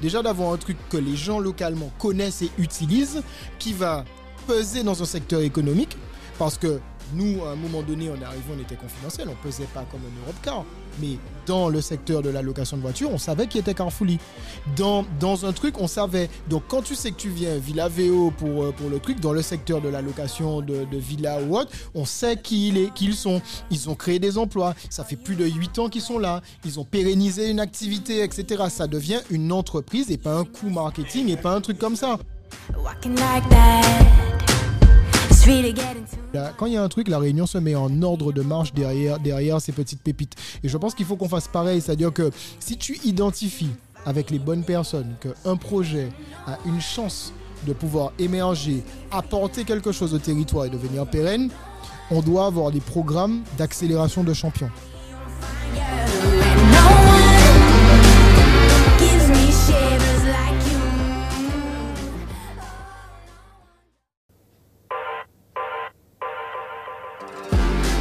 Déjà d'avoir un truc que les gens localement connaissent et utilisent, qui va peser dans un secteur économique, parce que nous, à un moment donné, on est arrivé, on était confidentiel, on pesait pas comme un Europe Car, mais dans le secteur de la location de voitures, on savait qui était Carfully. Dans, dans un truc, on savait. Donc quand tu sais que tu viens Villa VO pour, euh, pour le truc, dans le secteur de la location de, de villa ou autre, on sait qui, qui ils sont. Ils ont créé des emplois. Ça fait plus de 8 ans qu'ils sont là. Ils ont pérennisé une activité, etc. Ça devient une entreprise et pas un coût marketing et pas un truc comme ça. Walking like that. Quand il y a un truc, la réunion se met en ordre de marche derrière, ces petites pépites. Et je pense qu'il faut qu'on fasse pareil, c'est-à-dire que si tu identifies avec les bonnes personnes qu'un projet a une chance de pouvoir émerger, apporter quelque chose au territoire et devenir pérenne, on doit avoir des programmes d'accélération de champions.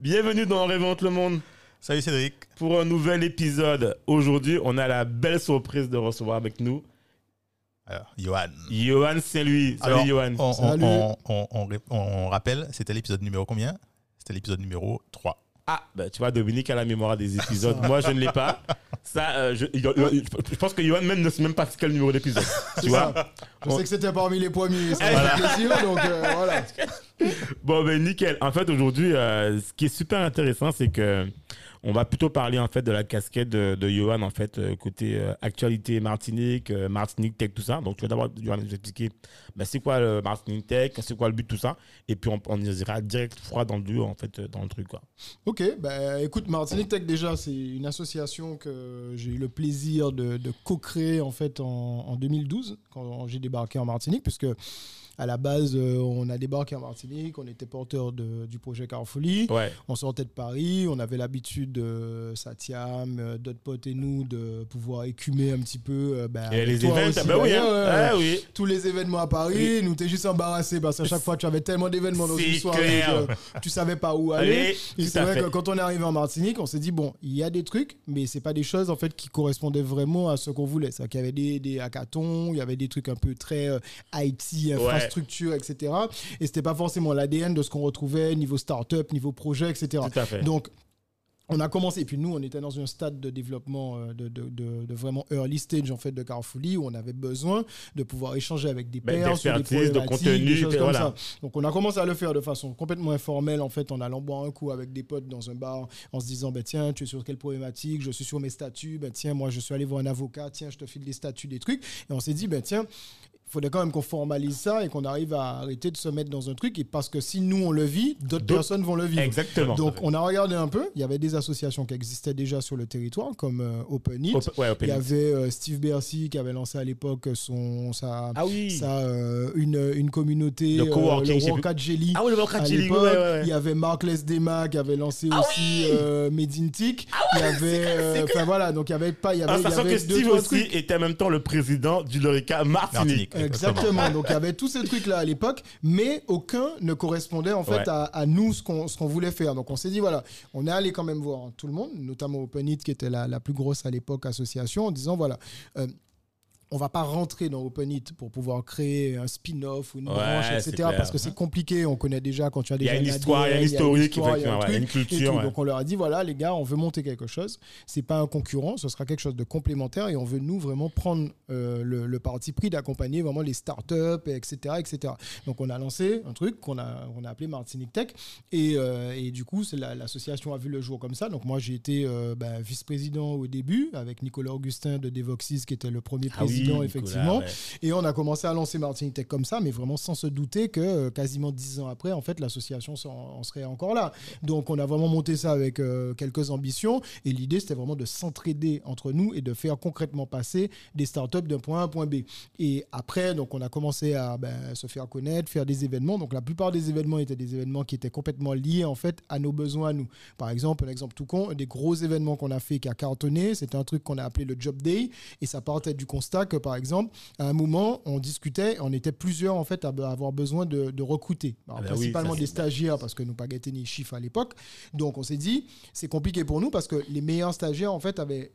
Bienvenue dans Révente le Monde Salut Cédric. pour un nouvel épisode. Aujourd'hui, on a la belle surprise de recevoir avec nous Alors, Johan. Johan Saint-Louis. Salut Alors, Johan. On, on- Salut. on- on- on ré- on rappelle, c'était l'épisode numéro combien? C'était l'épisode numéro 3. Ah, bah, tu vois, Dominique a la mémoire des épisodes. Moi, je ne l'ai pas. Ça, euh, je, je pense que Johan même ne sait même pas quel numéro d'épisode. Tu vois Je sais que c'était parmi les premiers, Voilà. plaisir, donc euh, voilà. Bon, ben nickel. En fait, aujourd'hui, euh, ce qui est super intéressant, c'est que on va plutôt parler en fait de la casquette de, de Johan en fait euh, côté euh, actualité Martinique, euh, Martinique Tech, tout ça. Donc, tu vas d'abord Johan nous expliquer ben, c'est quoi le Martinique Tech, c'est quoi le but de tout ça, et puis on, on ira direct froid dans le dur en fait dans le truc quoi. Ok, bah, écoute, Martinique Tech déjà, c'est une association que j'ai eu le plaisir de, de co-créer en fait en, en 2012 quand j'ai débarqué en Martinique, puisque à la base, euh, on a débarqué en Martinique, on était porteur de- du projet Carfolie. Ouais. On sortait de Paris, on avait l'habitude, euh, Satiam, euh, d'autres potes et nous, de pouvoir écumer un petit peu. euh, bah, Et les événements, bah oui, hein. Ah oui. tous les événements à Paris, nous t'es juste embarrassé parce qu'à chaque fois tu avais tellement d'événements dans une soirée que tu savais pas où aller. Allez, Et c'est vrai fait. que quand on est arrivé en Martinique, on s'est dit bon, il y a des trucs, mais c'est pas des choses en fait qui correspondaient vraiment à ce qu'on voulait. C'est qu'il y avait des, des hackathons, il y avait des trucs un peu très euh, IT, infrastructure, etc. Et c'était pas forcément l'ADN de ce qu'on retrouvait niveau start-up, niveau projet, etc. Tout à fait. Donc, on a commencé, et puis nous, on était dans un stade de développement euh, de, de- de- de vraiment early stage en fait de Carrefourly où on avait besoin de pouvoir échanger avec des pairs sur des de contenu, des choses comme voilà. ça. Donc on a commencé à le faire de façon complètement informelle en fait en allant boire un coup avec des potes dans un bar en se disant ben tiens tu es sur quelle problématique je suis sur mes statuts ben tiens moi je suis allé voir un avocat tiens je te file des statuts des trucs et on s'est dit ben tiens il faudrait quand même qu'on formalise ça et qu'on arrive à arrêter de se mettre dans un truc et parce que si nous on le vit d'autres personnes vont le vivre Exactement. donc on a regardé un peu il y avait des associations qui existaient déjà sur le territoire comme euh, Open It Open- ouais, il Open y It. avait euh, Steve Bercy qui avait lancé à l'époque son sa, Ah oui. sa, euh, une, une communauté Le euh, coworking, le Ah oui, le l'époque, ouais, ouais, il y avait Mark Lesdema qui avait lancé Ah aussi oui Medintic. il y avait, enfin voilà, donc il y avait pas, il y avait, En il y sachant avait que Steve aussi était en même temps le président du Lorica Martinique. Martinique. Exactement. Donc il y avait tous ces trucs là à l'époque, mais aucun ne correspondait en fait Ouais. à, à nous ce qu'on ce qu'on voulait faire. Donc on s'est dit voilà, on est allé quand même voir tout le monde, notamment Open It qui était la, la plus grosse à l'époque association, en disant voilà. euh, on va pas rentrer dans Open It pour pouvoir créer un spin-off ou une Ouais, branche, etc. clair. Parce que c'est compliqué. On connaît déjà quand tu as Il y déjà a une un histoire, il y a ADN, une historique, histoire, il y a une culture. Donc on leur a dit voilà les gars, on veut monter quelque chose. C'est pas un concurrent, ce sera quelque chose de complémentaire et on veut nous vraiment prendre euh, le, le parti pris d'accompagner vraiment les startups, et etc., etc. Donc on a lancé un truc qu'on a on a appelé Martinique Tech et, euh, et du coup la- l'association a vu le jour comme ça. Donc moi j'ai été euh, ben, vice-président au début avec Nicolas Augustin de Devoxys qui était le premier Ah oui, président, Nicolas, effectivement. ouais. Et on a commencé à lancer Martinique Tech comme ça, mais vraiment sans se douter que euh, quasiment dix ans après, en fait, l'association en serait encore là. Donc, on a vraiment monté ça avec euh, quelques ambitions. Et l'idée, c'était vraiment de s'entraider entre nous et de faire concrètement passer des startups d'un point A à un point B. Et après, donc, on a commencé à ben, se faire connaître, faire des événements. Donc, la plupart des événements étaient des événements qui étaient complètement liés, en fait, à nos besoins à nous. Par exemple, un exemple tout con, un des gros événements qu'on a fait qui a cartonné, c'était un truc qu'on a appelé le Job Day. Et ça partait du constat que, par exemple, à un moment, on discutait, on était plusieurs, en fait, à avoir besoin de, de recruter. Alors, Ah oui, principalement ça, des stagiaires, parce que nous pas gâté ni chiffres à l'époque. Donc, on s'est dit, c'est compliqué pour nous parce que les meilleurs stagiaires, en fait, avaient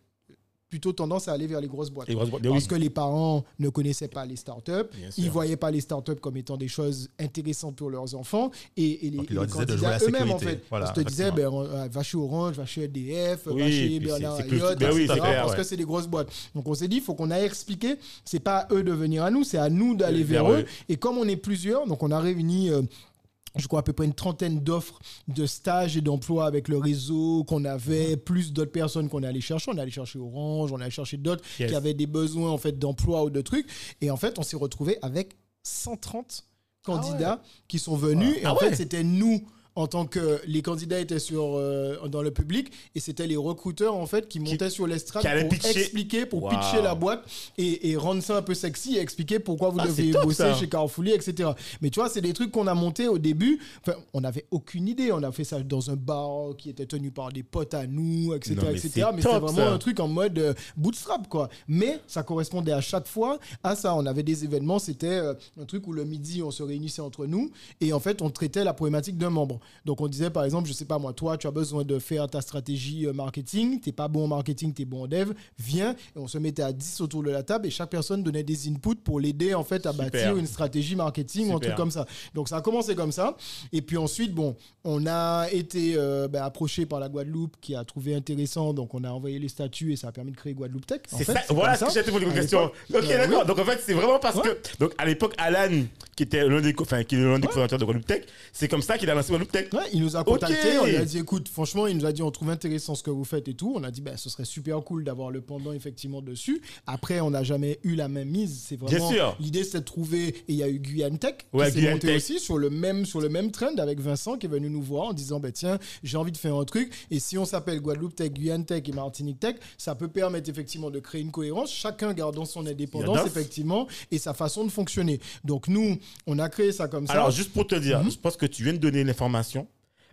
plutôt tendance à aller vers les grosses boîtes. Les grosses boîtes, Parce oui. que les parents ne connaissaient pas les startups, ils ne voyaient pas les startups comme étant des choses intéressantes pour leurs enfants, et, et les, Donc, ils leur disaient de jouer à candidats la eux-mêmes, en fait. Voilà, on te disait, ben, euh, va chez Orange, va chez EDF, Oui, va chez Bernard Ayotte, ben oui, parce ouais. que c'est des grosses boîtes. Donc on s'est dit, il faut qu'on aille expliquer, c'est pas à eux de venir à nous, c'est à nous d'aller Vers vers eux. eux. Et comme on est plusieurs, donc on a réuni... euh, je crois à peu près une trentaine d'offres de stages et d'emplois avec le réseau qu'on avait, plus d'autres personnes qu'on est allé chercher. On est allé chercher Orange, on est allé chercher d'autres Yes. qui avaient des besoins en fait d'emploi ou de trucs. Et en fait, on s'est retrouvé avec 130 candidats qui sont venus. Et Ah en ouais. fait, c'était nous en tant que les candidats étaient sur euh, dans le public et c'était les recruteurs en fait qui montaient sur l'estrade pour pitcher. expliquer pour Wow. pitcher la boîte et, et rendre ça un peu sexy et expliquer pourquoi vous Ah, devez top, bosser ça. chez Carrefour, etc. Mais tu vois, c'est des trucs qu'on a montés au début. Enfin, on n'avait aucune idée. On a fait ça dans un bar qui était tenu par des potes à nous, etc. Non, mais etc. Mais c'était vraiment ça. un truc en mode euh, bootstrap, quoi. Mais ça correspondait à chaque fois à ça. On avait des événements. C'était euh, un truc où le midi, on se réunissait entre nous et en fait, on traitait la problématique d'un membre. Donc, on disait, par exemple, je sais pas moi, toi, tu as besoin de faire ta stratégie euh, marketing. T'es pas bon en marketing, t'es bon en dev. Viens et on se mettait à 10 autour de la table et chaque personne donnait des inputs pour l'aider en fait à Super. bâtir une stratégie marketing ou un truc comme ça. Donc ça a commencé comme ça. Et puis ensuite, bon, on a été euh, ben, approché par la Guadeloupe qui a trouvé intéressant. Donc on a envoyé les statuts et ça a permis de créer Guadeloupe Tech. En C'est fait, ça, c'est voilà ce que j'étais posé une question. Ok, euh, d'accord. oui. Donc en fait, c'est vraiment parce Ouais. que, donc à l'époque, Alan, qui était l'un des, enfin, qui est l'un des fondateurs de Guadeloupe Tech, c'est comme ça qu'il a lancé Guadeloupe Tech. Ouais, il nous a contacté, Ok. on lui a dit écoute, franchement, il nous a dit on trouve intéressant ce que vous faites et tout. On a dit ben ce serait super cool d'avoir le pendant effectivement dessus. Après, on n'a jamais eu la même mise. C'est vraiment l'idée c'était de trouver et il y a eu Guyane Tech Ouais, qui s'est monté Tech. aussi sur le même sur le même trend avec Vincent qui est venu nous voir en disant ben tiens, j'ai envie de faire un truc et si on s'appelle Guadeloupe Tech, Guyane Tech et Martinique Tech, ça peut permettre effectivement de créer une cohérence, chacun gardant son indépendance effectivement et sa façon de fonctionner. Donc nous, on a créé ça comme ça. Alors, juste pour te dire, Mhm. je pense que tu viens de donner l'information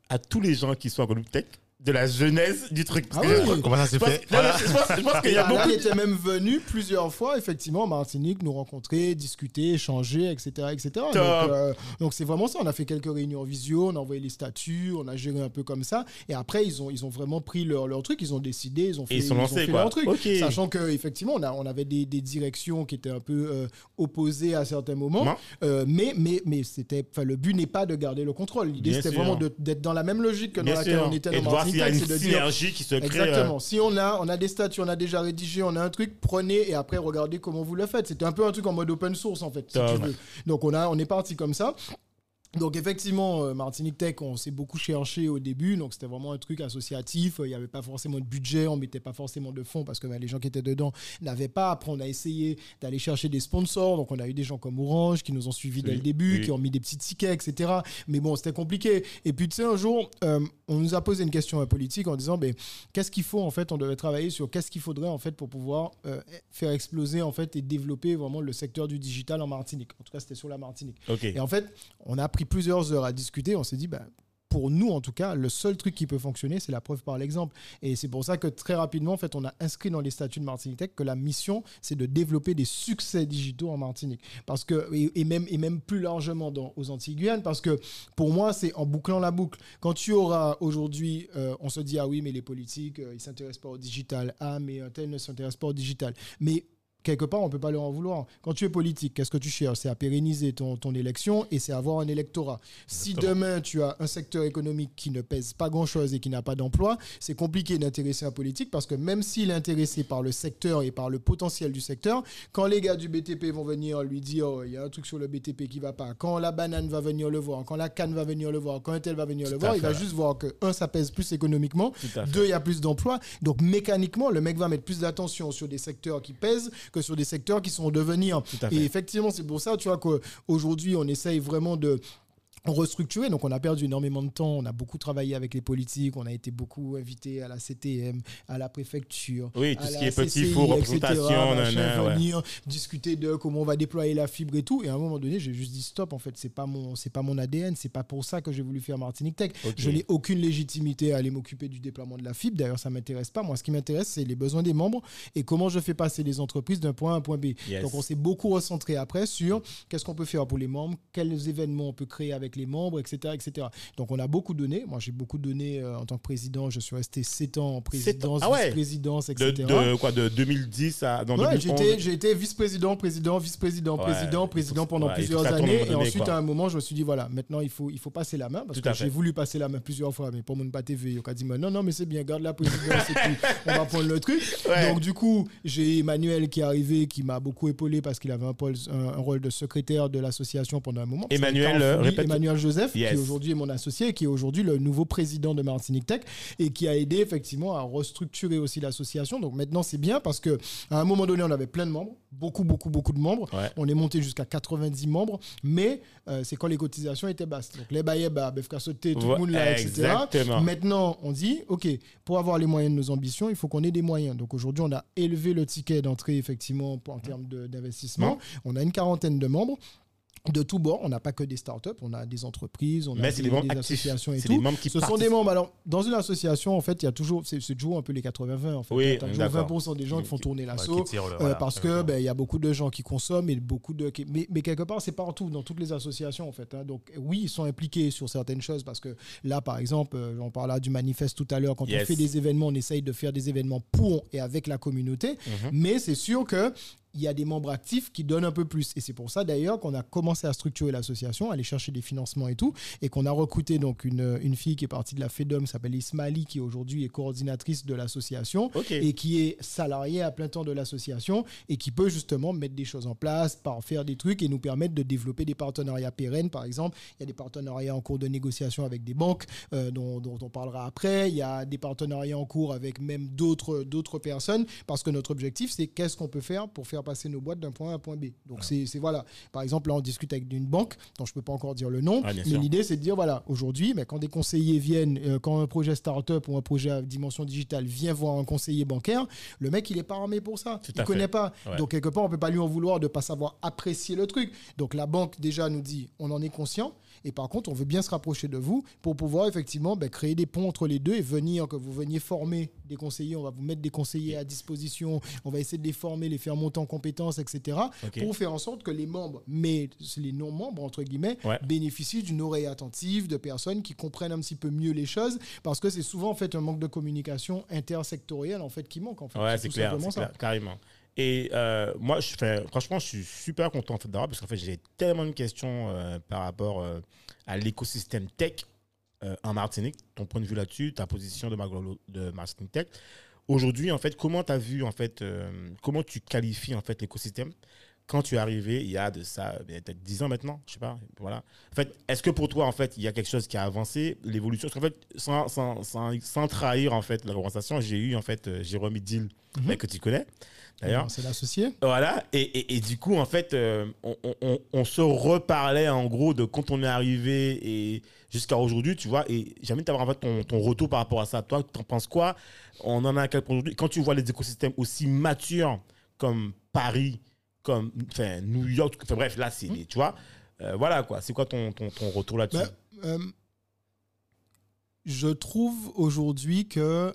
à tous les gens qui sont à Guadeloupe Tech de la genèse du truc. Ah oui. Comment ça s'est fait non, Voilà. je pense, je pense qu'il y a beaucoup était même venu plusieurs fois, effectivement, en Martinique, nous rencontrer, discuter, échanger, etc. etc. Donc, euh, donc c'est vraiment ça. On a fait quelques réunions en visio, on a envoyé les statuts, on a géré un peu comme ça. Et après, ils ont, ils ont vraiment pris leur, leur truc, ils ont décidé, ils ont fait, ils sont lancés, fait quoi. leur truc. Ok. Sachant qu'effectivement, on, a- on avait des, des directions qui étaient un peu euh, opposées à certains moments. Euh, mais mais, mais c'était, le but n'est pas de garder le contrôle. L'idée, c'était vraiment d'être dans la même logique que dans Bien laquelle sûr. on était dans voir s'il y a une dire synergie qui se crée. euh, Exactement. Si on a, on a des statuts, on a déjà rédigé, on a un truc, prenez et après regardez comment vous le faites. C'était un peu un truc en mode open source en fait, si tu veux. Donc on a, on est parti comme ça. Donc effectivement, euh, Martinique Tech, on s'est beaucoup cherché au début, donc c'était vraiment un truc associatif. Il n'y avait pas forcément de budget, on mettait pas forcément de fonds parce que ben, les gens qui étaient dedans n'avaient pas. Après, on a essayé d'aller chercher des sponsors, donc on a eu des gens comme Orange qui nous ont suivis dès Oui, le début, oui. qui ont mis des petits tickets, etc. Mais bon, c'était compliqué. Et puis tu sais, un jour, euh, on nous a posé une question à politique en disant, ben, qu'est-ce qu'il faut en fait? On devait travailler sur qu'est-ce qu'il faudrait en fait pour pouvoir euh, faire exploser en fait et développer vraiment le secteur du digital en Martinique. En tout cas, c'était sur la Martinique. Et en fait, on a pris plusieurs heures à discuter. On s'est dit, bah, pour nous, en tout cas, le seul truc qui peut fonctionner, c'est la preuve par l'exemple. Et c'est pour ça que très rapidement, en fait, on a inscrit dans les statuts de Martinique Tech que la mission, c'est de développer des succès digitaux en Martinique. Parce que, et, même, et même plus largement dans, aux Antilles-Guyane, parce que pour moi, c'est en bouclant la boucle. Quand tu auras aujourd'hui, euh, on se dit, ah oui, mais les politiques, euh, ils s'intéressent pas au digital. Ah, mais un tel ne s'intéresse pas au digital. Mais quelque part, on peut pas leur en vouloir. Quand tu es politique, qu'est-ce que tu cherches? C'est à pérenniser ton, ton élection et c'est avoir un électorat. Si demain, tu as un secteur économique qui ne pèse pas grand-chose et qui n'a pas d'emploi, c'est compliqué d'intéresser un politique parce que même s'il est intéressé par le secteur et par le potentiel du secteur, quand les gars du BTP vont venir lui dire oh, il y a un truc sur le BTP qui va pas, quand la banane va venir le voir, quand la canne va venir le voir, quand un tel va venir Tout le voir, il va juste voir que, un, ça pèse plus économiquement, deux, il y a plus d'emplois. Donc mécaniquement, le mec va mettre plus d'attention sur des secteurs qui pèsent que sur des secteurs qui sont en devenir. Et effectivement, c'est pour ça, tu vois, qu'aujourd'hui, on essaye vraiment de restructurer. Donc, on a perdu énormément de temps. On a beaucoup travaillé avec les politiques. On a été beaucoup invités à la CTM, à la préfecture. Oui, tout à ce la qui est petit four, etc., représentation, machin, ouais. venir discuter de comment on va déployer la fibre et tout. Et à un moment donné, j'ai juste dit stop. En fait, c'est pas mon, c'est pas mon ADN. C'est pas pour ça que j'ai voulu faire Martinique Tech. Je n'ai aucune légitimité à aller m'occuper du déploiement de la fibre. D'ailleurs, ça m'intéresse pas. Moi, ce qui m'intéresse, c'est les besoins des membres et comment je fais passer les entreprises d'un point A à un point B. Yes. Donc, on s'est beaucoup recentré après sur qu'est-ce qu'on peut faire pour les membres, quels événements on peut créer avec les membres, etc. etc. Donc, on a beaucoup donné. Moi, j'ai beaucoup donné euh, en tant que président. Je suis resté 7 ans en présidence, Ah ouais. vice-présidence, De, etc. de quoi de 2010 à dans Ouais, 2011. j'ai été, vice-président, président, vice-président, président, président pendant plusieurs années. Et ensuite, quoi. à un moment, je me suis dit, voilà, maintenant, il faut, il faut passer la main parce Tout que j'ai voulu passer la main plusieurs fois, mais pour mon pas TV, il a dit, non, non, mais c'est bien, garde la présidence et puis on va prendre le truc. Ouais. Donc, du coup, j'ai Emmanuel qui est arrivé, qui m'a beaucoup épaulé parce qu'il avait un, un- un rôle de secrétaire de l'association pendant un moment. Emmanuel, euh, répète- Emmanuel Joseph, Yes. qui aujourd'hui est mon associé, qui est aujourd'hui le nouveau président de Martinique Tech et qui a aidé effectivement à restructurer aussi l'association. Donc maintenant, c'est bien parce que à un moment donné, on avait plein de membres, beaucoup, beaucoup, beaucoup de membres. Ouais. On est monté jusqu'à 90 membres, mais euh, c'est quand les cotisations étaient basses. Donc les baillets, bah, BFK sauté, tout le monde là, etc. exactement. Maintenant, on dit, OK, pour avoir les moyens de nos ambitions, il faut qu'on ait des moyens. Donc aujourd'hui, on a élevé le ticket d'entrée, effectivement, en termes d'investissement. On a une quarantaine de membres. De tous bords, on n'a pas que des startups, on a des entreprises, on Mais a des, des membres des actifs. associations et C'est tout. des membres qui Ce sont des membres. Alors, dans une association, en fait, il y a toujours, c'est toujours un peu les 80-20. En fait. Oui, toujours d'accord. 20% des gens qui font tourner l'assaut. euh, voilà, parce que exactement. ben, il y a beaucoup de gens qui consomment et beaucoup de mais, mais quelque part c'est partout dans toutes les associations en fait hein. donc oui ils sont impliqués sur certaines choses parce que là par exemple euh, on parlait du manifeste tout à l'heure quand Yes. on fait des événements on essaye de faire des événements pour et avec la communauté Mhm. mais c'est sûr que il y a des membres actifs qui donnent un peu plus. Et c'est pour ça d'ailleurs qu'on a commencé à structurer l'association, aller chercher des financements et tout, et qu'on a recruté donc une, une fille qui est partie de la FEDOM, qui s'appelle Ismaili, qui aujourd'hui est coordinatrice de l'association et qui est salariée à plein temps de l'association et qui peut justement mettre des choses en place, par faire des trucs et nous permettre de développer des partenariats pérennes. Par exemple, il y a des partenariats en cours de négociation avec des banques euh, dont, dont on parlera après. Il y a des partenariats en cours avec même d'autres d'autres personnes parce que notre objectif, c'est qu'est-ce qu'on peut faire pour faire passer nos boîtes d'un point A à un point B. Donc c'est c'est voilà. Par exemple, là, on discute avec une banque dont je peux pas encore dire le nom, Ah, mais l'idée, c'est de dire voilà, aujourd'hui, mais quand des conseillers viennent, euh, quand un projet start-up ou un projet à dimension digitale vient voir un conseiller bancaire, le mec, il est pas armé pour ça. Tout il à connaît fait. pas. Ouais. Donc, quelque part, on peut pas lui en vouloir de pas savoir apprécier le truc. Donc, la banque, déjà, nous dit on en est conscient. Et par contre, on veut bien se rapprocher de vous pour pouvoir effectivement ben, créer des ponts entre les deux et venir, que vous veniez former des conseillers. On va vous mettre des conseillers à disposition. On va essayer de les former, les faire monter en compétences, etc. Pour faire en sorte que les membres, mais les non-membres, entre guillemets, Ouais. bénéficient d'une oreille attentive, de personnes qui comprennent un petit peu mieux les choses. Parce que c'est souvent en fait un manque de communication intersectorielle en fait qui manque. En fait. Ouais, c'est clair, carrément. Et euh, moi, je fais, franchement, je suis super content en fait, d'avoir parce qu'en fait, j'ai tellement de questions euh, par rapport euh, à l'écosystème tech en Martinique. Ton point de vue là-dessus, ta position de, Maglo- de Martinique Tech. Aujourd'hui, en fait, comment tu as vu, en fait, comment tu qualifies en fait l'écosystème? Quand tu es arrivé il y a de ça ben, peut-être 10 ans maintenant, je sais pas, voilà. En fait, est-ce que pour toi en fait, il y a quelque chose qui a avancé, l'évolution? Parce qu'en fait, sans, sans, sans, sans trahir en fait la conversation, j'ai eu en fait Jérôme Dill Mhm. ben, que tu connais d'ailleurs. C'est l'associé. Voilà, et, et, et du coup, en fait, euh, on, on- se reparlait en gros de quand on est arrivé et jusqu'à aujourd'hui, tu vois, et j'ai envie d'avoir en fait ton, ton retour par rapport à ça. Toi, tu en penses quoi? On en a à quel point aujourd'hui? Quand tu vois les écosystèmes aussi matures comme Paris, comme enfin, New York, enfin, bref, là, c'est, des- tu vois, euh, voilà quoi, c'est quoi ton, ton, ton retour là-dessus? Ben, euh, je trouve aujourd'hui que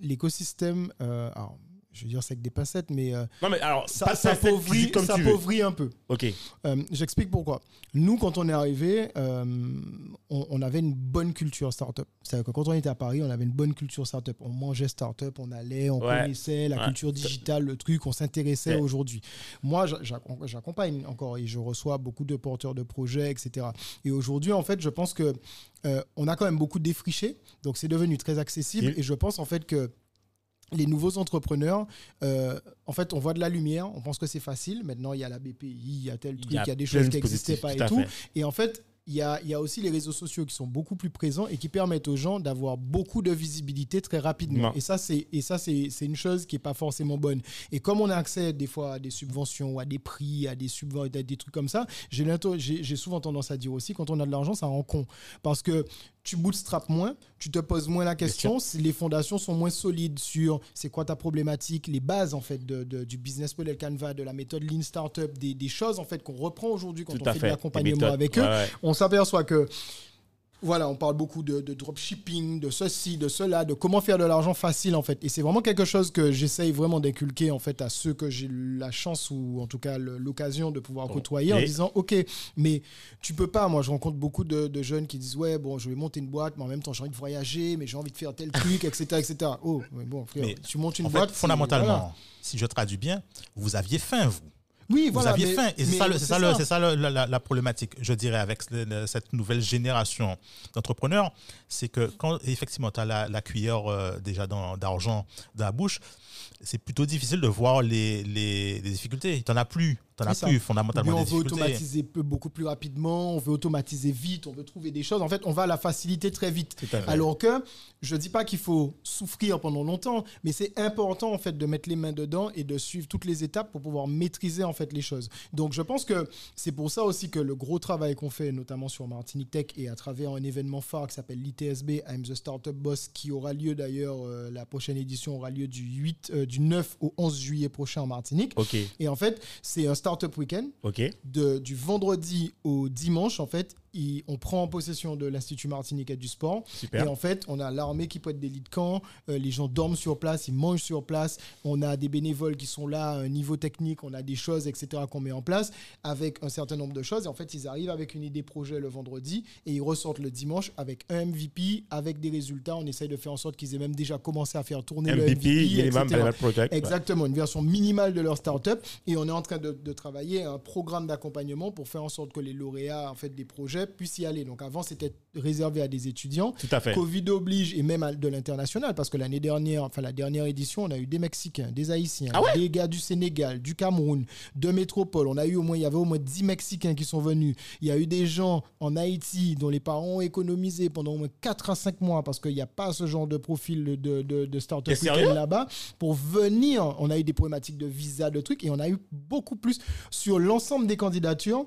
l'écosystème, euh, alors, je veux dire c'est avec des pincettes, mais euh, Non, mais alors, ça, ça appauvrit, comme ça appauvrit un peu. Ok, Euh, J'explique pourquoi. Nous, quand on est arrivé, euh, on, on avait une bonne culture startup. C'est-à-dire que quand on était à Paris, on avait une bonne culture startup. On mangeait startup, on allait, on Ouais. connaissait la Ouais. culture digitale, le truc, on s'intéressait Ouais. aujourd'hui. Moi, j'a- j'a- j'accompagne encore et je reçois beaucoup de porteurs de projets, etc. Et aujourd'hui, en fait, je pense que on a quand même beaucoup défriché. Donc, c'est devenu très accessible. Et je pense en fait que les nouveaux entrepreneurs, euh, en fait, on voit de la lumière, on pense que c'est facile. Maintenant, il y a la BPI, il y a tel truc, il y a, des choses qui n'existaient pas à et tout. fait. Et en fait, il y a, il y a aussi les réseaux sociaux qui sont beaucoup plus présents et qui permettent aux gens d'avoir beaucoup de visibilité très rapidement. Non. Et ça, c'est et ça c'est c'est une chose qui est pas forcément bonne. Et comme on a accès des fois à des subventions, à des prix, à des subventions, des trucs comme ça, j'ai souvent tendance à dire aussi, quand on a de l'argent, ça rend con. Parce que tu bootstrap moins, tu te poses moins la question, les fondations sont moins solides sur c'est quoi ta problématique, les bases en fait de, de- du business model Canva, de la méthode Lean Startup, des, des choses en fait qu'on reprend aujourd'hui quand Tout on fait, fait. de l'accompagnement avec eux ouais. on s'aperçoit que voilà, on parle beaucoup de, de dropshipping, de ceci, de cela, de comment faire de l'argent facile en fait. Et c'est vraiment quelque chose que j'essaye vraiment d'inculquer en fait à ceux que j'ai la chance ou en tout cas l'occasion de pouvoir côtoyer en disant ok, mais tu peux pas. Moi, je rencontre beaucoup de, de jeunes qui disent ouais bon, je vais monter une boîte, mais en même temps j'ai envie de voyager, mais j'ai envie de faire tel truc, etc., etc. Oh, mais bon, frère, Mais tu montes une boîte. fait, fondamentalement, voilà. si je traduis bien, vous aviez faim, vous. Oui, Vous voilà, aviez mais- faim. Et c'est ça, le- c'est ça, le- ça. c'est ça le- la, la- la problématique, je dirais, avec le- le- cette nouvelle génération d'entrepreneurs. C'est que quand, effectivement, tu as la, la cuillère euh, déjà dans- d'argent dans la bouche, c'est plutôt difficile de voir les, les, les difficultés. Tu n'en as plus. Tu n'en as plus fondamentalement on des veut automatiser peu- beaucoup plus rapidement, on veut automatiser vite, on veut trouver des choses. En fait, on va à la facilité très vite. Alors que je dis pas qu'il faut souffrir pendant longtemps, mais c'est important en fait de mettre les mains dedans et de suivre toutes les étapes pour pouvoir maîtriser en fait les choses. Donc je pense que c'est pour ça aussi que le gros travail qu'on fait, notamment sur Martinique Tech et à travers un événement phare qui s'appelle l'ITSB, I'm the Startup Boss, qui aura lieu d'ailleurs, euh, la prochaine édition aura lieu du 8, euh, du 9 au 11 juillet prochain en Martinique. Ok, Et en fait, c'est un Startup Weekend ok. de, du vendredi au dimanche, en fait, il- on prend en possession de l'Institut Martiniquais du Sport. Super. Et en fait, on a l'armée qui peut être des lits de camp, euh, les gens dorment sur place, ils mangent sur place, on a des bénévoles qui sont là, un niveau technique, on a des choses, etc., qu'on met en place avec un certain nombre de choses. Et en fait, ils arrivent avec une idée projet le vendredi et ils ressortent le dimanche avec un MVP, avec des résultats. On essaye de faire en sorte qu'ils aient même déjà commencé à faire tourner le MVP, MVP, Minimum etc. Viable Project. ouais. Exactement, une version minimale de leur startup. Et on est en train de, de travailler un programme d'accompagnement pour faire en sorte que les lauréats en fait, des projets puissent y aller. Donc avant, c'était réservé à des étudiants. Tout à fait. Covid oblige et même à- de l'international parce que l'année dernière, enfin la dernière édition, on a eu des Mexicains, des Haïtiens, Ah ouais des gars du Sénégal, du Cameroun, de métropole. On a eu au moins, il y avait au moins 10 Mexicains qui sont venus. Il y a eu des gens en Haïti dont les parents ont économisé pendant au moins 4 à 5 mois parce qu'il n'y a pas ce genre de profil de, de, de startup là-bas pour venir. On a eu des problématiques de visa, de trucs et on a eu beaucoup plus sur l'ensemble des candidatures.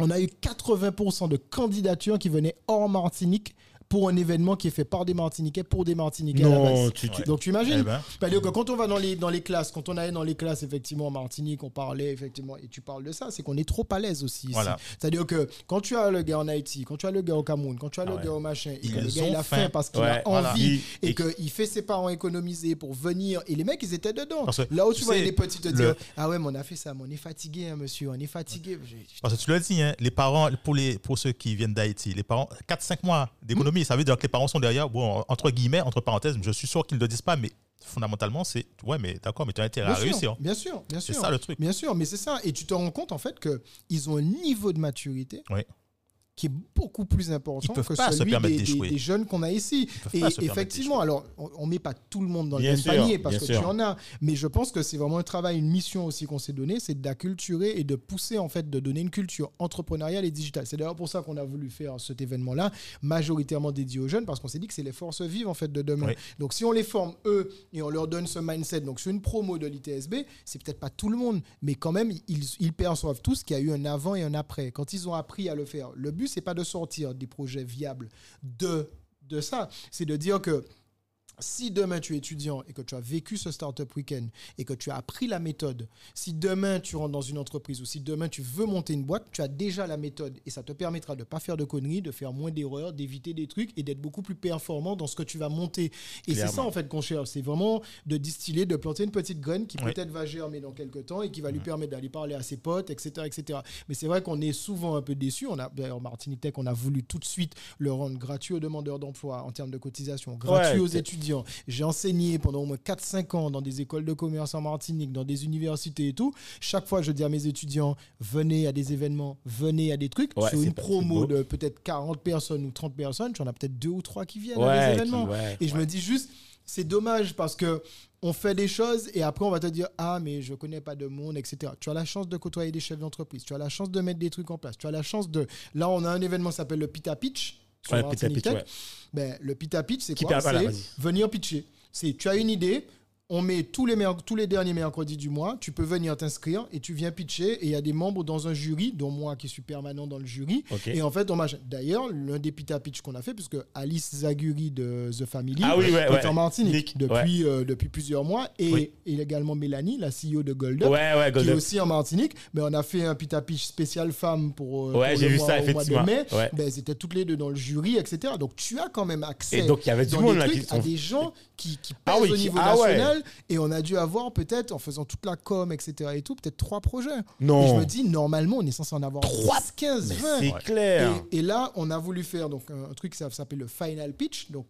On a eu 80% de candidatures qui venaient hors Martinique pour un événement qui est fait par des Martiniquais pour des Martiniquais à la Non, base. tu, tu- Donc tu imagines Eh ben, c'est-à-dire que quand on va dans les, dans les classes, quand on allait dans les classes, effectivement, en Martinique, on parlait, effectivement, et tu parles de ça, c'est qu'on est trop à l'aise aussi. Voilà. C'est-à-dire que quand tu as le gars en Haïti, quand tu as le gars au Cameroun, quand tu as Ah le ouais. gars au machin, et que le gars, il a faim. parce qu'il Ouais, a envie, Il- et qu'il fait ses parents économiser pour venir, et les mecs, ils étaient dedans. Là où tu tu vois sais, les petits te le- dire, ah ouais, mais on a fait ça, mais on est fatigué, hein, monsieur, on est fatigué. Parce que tu l'as dit, hein, les parents, pour, les, pour ceux qui viennent d'Haïti, les parents, 4-5 mois d'économie, ça veut dire que les parents sont derrière, bon, entre guillemets, entre parenthèses, je suis sûr qu'ils ne le disent pas, mais fondamentalement, c'est, ouais, mais d'accord, mais tu as intérêt à Bien sûr, réussir. bien sûr, bien C'est sûr. ça le truc. Bien sûr, mais c'est ça. Et tu te rends compte en fait que ils ont un niveau de maturité Oui. Qui est beaucoup plus important que celui des, des- des jeunes qu'on a ici. Et effectivement, alors on, ne met pas tout le monde dans Bien le même sûr, panier parce que sûr. tu en as. Mais je pense que c'est vraiment un travail, une mission aussi qu'on s'est donné, c'est d'acculturer et de pousser en fait, de donner une culture entrepreneuriale et digitale. C'est d'ailleurs pour ça qu'on a voulu faire cet événement-là, majoritairement dédié aux jeunes, parce qu'on s'est dit que c'est les forces vives en fait de demain. Oui. Donc si on les forme eux et on leur donne ce mindset, donc sur une promo de l'ITSB, c'est peut-être pas tout le monde, mais quand même ils, ils perçoivent tous qu'il y a eu un avant et un après. Quand ils ont appris à le faire, le but c'est pas de sortir des projets viables de de ça, c'est de dire que si demain tu es étudiant et que tu as vécu ce startup week-end et que tu as appris la méthode, si demain tu rentres dans une entreprise ou si demain tu veux monter une boîte, tu as déjà la méthode et ça te permettra de ne pas faire de conneries, de faire moins d'erreurs, d'éviter des trucs et d'être beaucoup plus performant dans ce que tu vas monter. Et c'est ça en fait qu'on cherche, c'est vraiment de distiller, de planter une petite graine qui Oui. peut-être va germer dans quelques temps et qui va lui permettre d'aller parler à ses potes, etc. etc. Mais c'est vrai qu'on est souvent un peu. On a, d'ailleurs, Martinique Tech, on a voulu tout de suite le rendre gratuit aux demandeurs d'emploi en termes de cotisation, gratuit Ouais, aux c'est- J'ai enseigné pendant au moins 4-5 ans dans des écoles de commerce en Martinique, dans des universités et tout. Chaque fois, je dis à mes étudiants, venez à des événements, venez à des trucs. Ouais, Sur c'est une promo de peut-être 40 personnes ou 30 personnes, tu en as peut-être deux ou trois qui viennent à des qui- événements. ouais, Et je me dis juste, c'est dommage parce que on fait des choses et après on va te dire ah mais je connais pas de monde etc. Tu as la chance de côtoyer des chefs d'entreprise, tu as la chance de mettre des trucs en place, tu as la chance de là on a un événement qui s'appelle le Pita Pitch. Sur Ouais, Pitch. Ben, le Pita Pitch c'est quoi? C'est venir pitcher. C'est tu as une idée, on met tous les, merc- tous les derniers mercredis du mois, tu peux venir t'inscrire et tu viens pitcher et il y a des membres dans un jury, dont moi qui suis permanent dans le jury. Et en fait, on d'ailleurs, l'un des pita pitch qu'on a fait, puisque Alice Zaguri de The Family Ah oui, ouais, est ouais. en Martinique Nick, depuis, euh, depuis plusieurs mois, et, Oui. et également Mélanie, la CEO de Gold Up, qui est aussi en Martinique. Mais on a fait un pita pitch spécial femme pour, euh, Ouais, pour le vu mois- ça, au mois de mai. Ben, C'était toutes les deux dans le jury, etc. Donc tu as quand même accès Et donc, il y avait du dans monde des là trucs qui à des gens qui, qui pèsent Ah oui, au qui- niveau ah ouais. national. Et on a dû avoir peut-être, en faisant toute la com, etc. et tout, peut-être trois projets. Non. Et je me dis, normalement, on est censé en avoir Trois 10, 15, Mais 20. c'est clair. Et, et là, on a voulu faire donc, un, un truc qui s'appelle le final pitch. Donc,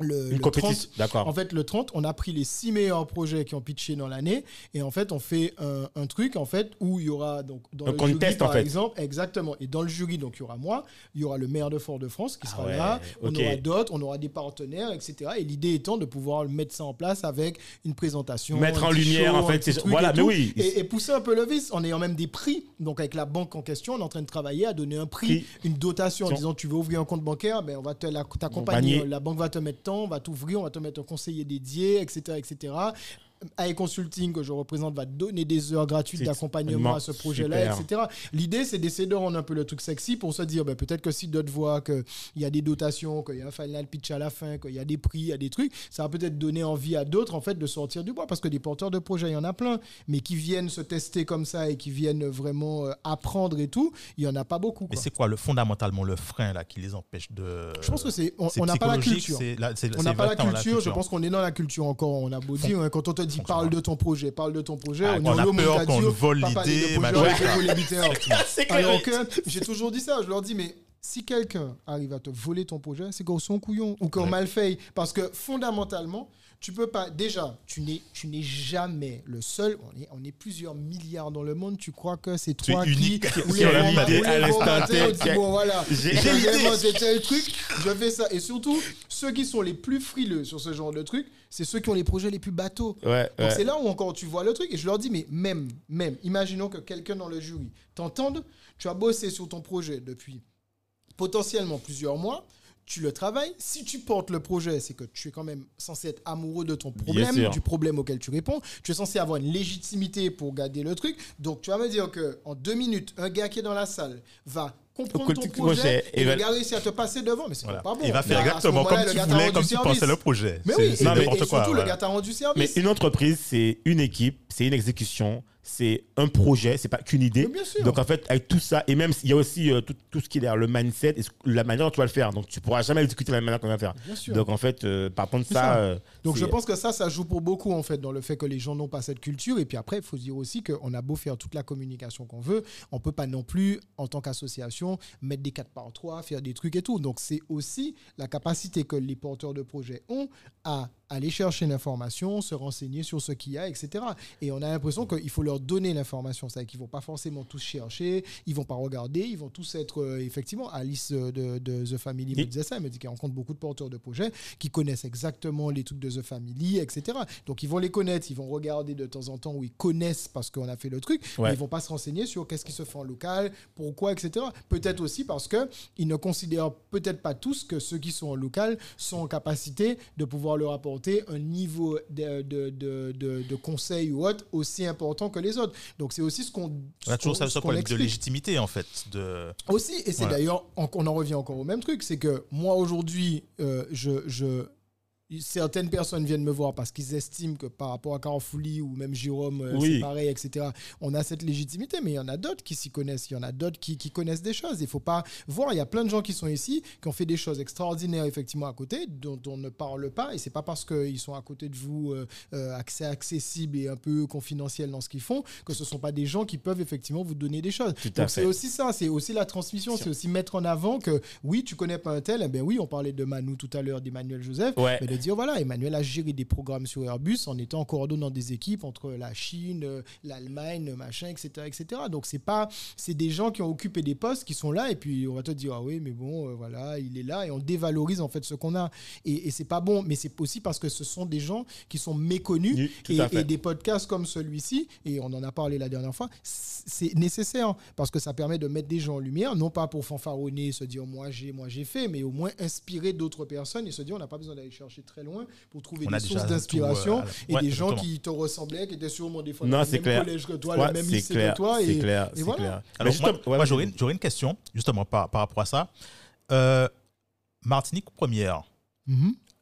le, Une le compétition. 30 D'accord. en fait, le 30, on a pris les six meilleurs projets qui ont pitché dans l'année et en fait, on fait un, un truc en fait où il y aura donc dans Un le jury par en fait. exemple, exactement. Et dans le jury, donc il y aura moi, il y aura le maire de Fort-de-France qui Ah sera ouais, là, on aura d'autres, on aura des partenaires, etc. Et l'idée étant de pouvoir mettre ça en place avec une présentation, Mettre un en lumière, show, en fait, c'est- voilà, et mais tout. oui. Et, et pousser un peu le vice en ayant même des prix. Donc avec la banque en question, on est en train de travailler à donner un prix, Prix. une dotation en disant tu veux ouvrir un compte bancaire, ben on va t'accompagner, Accompagner. la banque va te mettre on va t'ouvrir, on va te mettre un conseiller dédié, etc., etc. AI Consulting, que je représente, va donner des heures gratuites d'accompagnement à ce projet-là, etc. L'idée, c'est d'essayer de rendre un peu le truc sexy pour se dire, ben, peut-être que si d'autres voient qu'il y a des dotations, qu'il y a un final pitch à la fin, qu'il y a des prix, il y a des trucs, ça va peut-être donner envie à d'autres, en fait, de sortir du bois. Parce que des porteurs de projets, il y en a plein, mais qui viennent se tester comme ça et qui viennent vraiment euh, apprendre et tout, il n'y en a pas beaucoup. Mais c'est quoi le, fondamentalement le frein là, qui les empêche de. Je pense que c'est on n'a pas la culture. la- On n'a pas la culture, je pense qu'on est dans la culture encore. On a beau dire, hein, quand on te dit parle de ton projet, parle de ton projet, Ah, on, est a au peur qu'on vole l'idée, machin. on Alors que j'ai toujours dit ça, je leur dis, mais si quelqu'un arrive à te voler ton projet, c'est qu'on sont couillon ou qu'on Ouais. mal fait. Parce que fondamentalement, tu peux pas. Déjà, tu n'es, tu n'es jamais le seul. On est, on est plusieurs milliards dans le monde. Tu crois que c'est toi qui. unique. grands- l'idée à l'instant T, Bon, voilà. J'ai- c'est tel truc. Je fais ça. Et surtout, ceux qui sont les plus frileux sur ce genre de truc, c'est ceux qui ont les projets les plus bateaux. Ouais, Donc ouais. c'est là où encore tu vois le truc et je leur dis mais même même imaginons que quelqu'un dans le jury t'entende, tu as bossé sur ton projet depuis potentiellement plusieurs mois, tu le travailles, si tu portes le projet, c'est que tu es quand même censé être amoureux de ton problème, du problème auquel tu réponds, tu es censé avoir une légitimité pour garder le truc. Donc tu vas me dire que en deux minutes, un gars qui est dans la salle va comprendre ton projet et le va- réussit à te passer devant, mais c'est Voilà. pas bon. Il va faire exactement comme le tu voulais, comme tu pensais le projet. Mais oui, c'est n'importe surtout quoi. le voilà. gars t'a rendu service. Mais une entreprise, c'est une équipe, c'est une exécution, c'est un projet, c'est pas qu'une idée. Mais bien sûr. Donc en fait, avec tout ça, et même il y a aussi euh, tout, tout ce qui est derrière le mindset et la manière dont tu vas le faire. Donc tu pourras jamais exécuter de la manière qu'on va le faire. Bien sûr. Donc en fait, euh, de C'est ça, ça. euh, Donc je pense que ça, ça joue pour beaucoup en fait dans le fait que les gens n'ont pas cette culture. Et puis après, il faut se dire aussi qu'on a beau faire toute la communication qu'on veut, on peut pas non plus, en tant qu'association, mettre des 4 par 3, faire des trucs et tout. Donc c'est aussi la capacité que les porteurs de projets ont à aller chercher l'information, se renseigner sur ce qu'il y a, etc. Et on a l'impression qu'il faut leur donner l'information. C'est-à-dire qu'ils vont pas forcément tous chercher, ils vont pas regarder, ils vont tous être euh, effectivement, Alice euh, de, de The Family me Oui. disait ça, elle me dit qu'elle rencontre beaucoup de porteurs de projets qui connaissent exactement les trucs de The Family, etc. Donc ils vont les connaître, ils vont regarder de temps en temps où ils connaissent parce qu'on a fait le truc, Ouais. mais ils vont pas se renseigner sur qu'est-ce qui se fait en local, pourquoi, etc. Peut-être aussi parce que ils ne considèrent peut-être pas tous que ceux qui sont en local sont en capacité de pouvoir leur apporter un niveau de, de, de, de, de conseil ou autre aussi important que les autres. Donc c'est aussi ce qu'on On a toujours ça, ce problème de légitimité en fait. De... Aussi, et c'est Voilà. d'ailleurs, on, on en revient encore au même truc, c'est que moi aujourd'hui, euh, je, je, certaines personnes viennent me voir parce qu'ils estiment que par rapport à Carofouli ou même Jérôme, euh, Oui. c'est pareil, etc., on a cette légitimité, mais il y en a d'autres qui s'y connaissent, il y en a d'autres qui, qui connaissent des choses. Il faut pas voir, il y a plein de gens qui sont ici, qui ont fait des choses extraordinaires effectivement à côté, dont on ne parle pas, et c'est pas parce qu'ils sont à côté de vous, euh, euh, accès accessible et un peu confidentiel dans ce qu'ils font, que ce sont pas des gens qui peuvent effectivement vous donner des choses. Donc c'est aussi ça, c'est aussi la transmission, c'est aussi mettre en avant que oui, tu connais pas un tel, eh bien oui, on parlait de Manu tout à l'heure, d'Emmanuel Joseph, Ouais. mais de dire, voilà, Emmanuel a géré des programmes sur Airbus en étant coordonnant des équipes entre la Chine, l'Allemagne, le machin, etc., etc. Donc c'est pas, c'est des gens qui ont occupé des postes qui sont là et puis on va te dire, ah oui, mais bon, euh, voilà, il est là et on dévalorise en fait ce qu'on a. Et, et c'est pas bon, mais c'est aussi parce que ce sont des gens qui sont méconnus Oui, et, et des podcasts comme celui-ci, et on en a parlé la dernière fois, c'est nécessaire parce que ça permet de mettre des gens en lumière, non pas pour fanfaronner, se dire moi j'ai, moi j'ai fait, mais au moins inspirer d'autres personnes et se dire on n'a pas besoin d'aller chercher très loin pour trouver On des sources d'inspiration euh, et ouais, des gens qui te ressemblaient, qui étaient sûrement des fois Non, dans c'est le clair. même collège que toi, Ouais, le même c'est lycée clair, que toi. c'est et, clair, et c'est voilà. clair. Alors, Mais moi, ouais, j'aurais une, j'aurais une question, justement, par, par rapport à ça. Euh, Martinique première,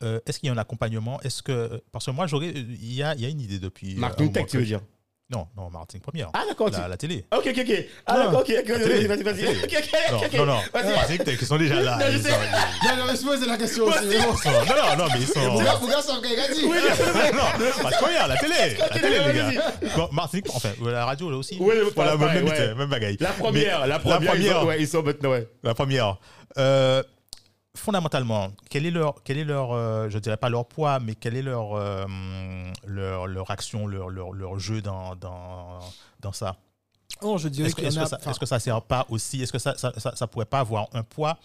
euh, est-ce qu'il y a un accompagnement? Est-ce que parce que moi j'aurais il y a, il y a une idée depuis Martin un Tech, mois tu veux dire? Non non Martinique première Ah, d'accord. la, la télé Ok, ok, ok. Ah, d'accord, ok, ok. Vas-y, vas-y, vas-y. La Ok, ok, non ok. non non Vas-y. Ils sont déjà là Non, je ils sais. sont- Non, non, mais c'est poser la question. sont- non non non mais ils sont Faut gars- faut gars dit. non pas première la télé la télé les gars Bon, Martinique enfin la radio là aussi le- voilà même, bagaille La première, la première. ils première. sont- Ouais, ils sont maintenant, ouais. La première. Euh, fondamentalement, quel est leur, quel est leur euh, je dirais pas leur poids, mais quel est leur, euh, leur, leur action, leur, leur, leur jeu dans, dans, dans ça? Non, je dirais Est-ce que, ça, que ça sert pas aussi Est-ce que ça, ça, ça, ça pourrait pas avoir un poids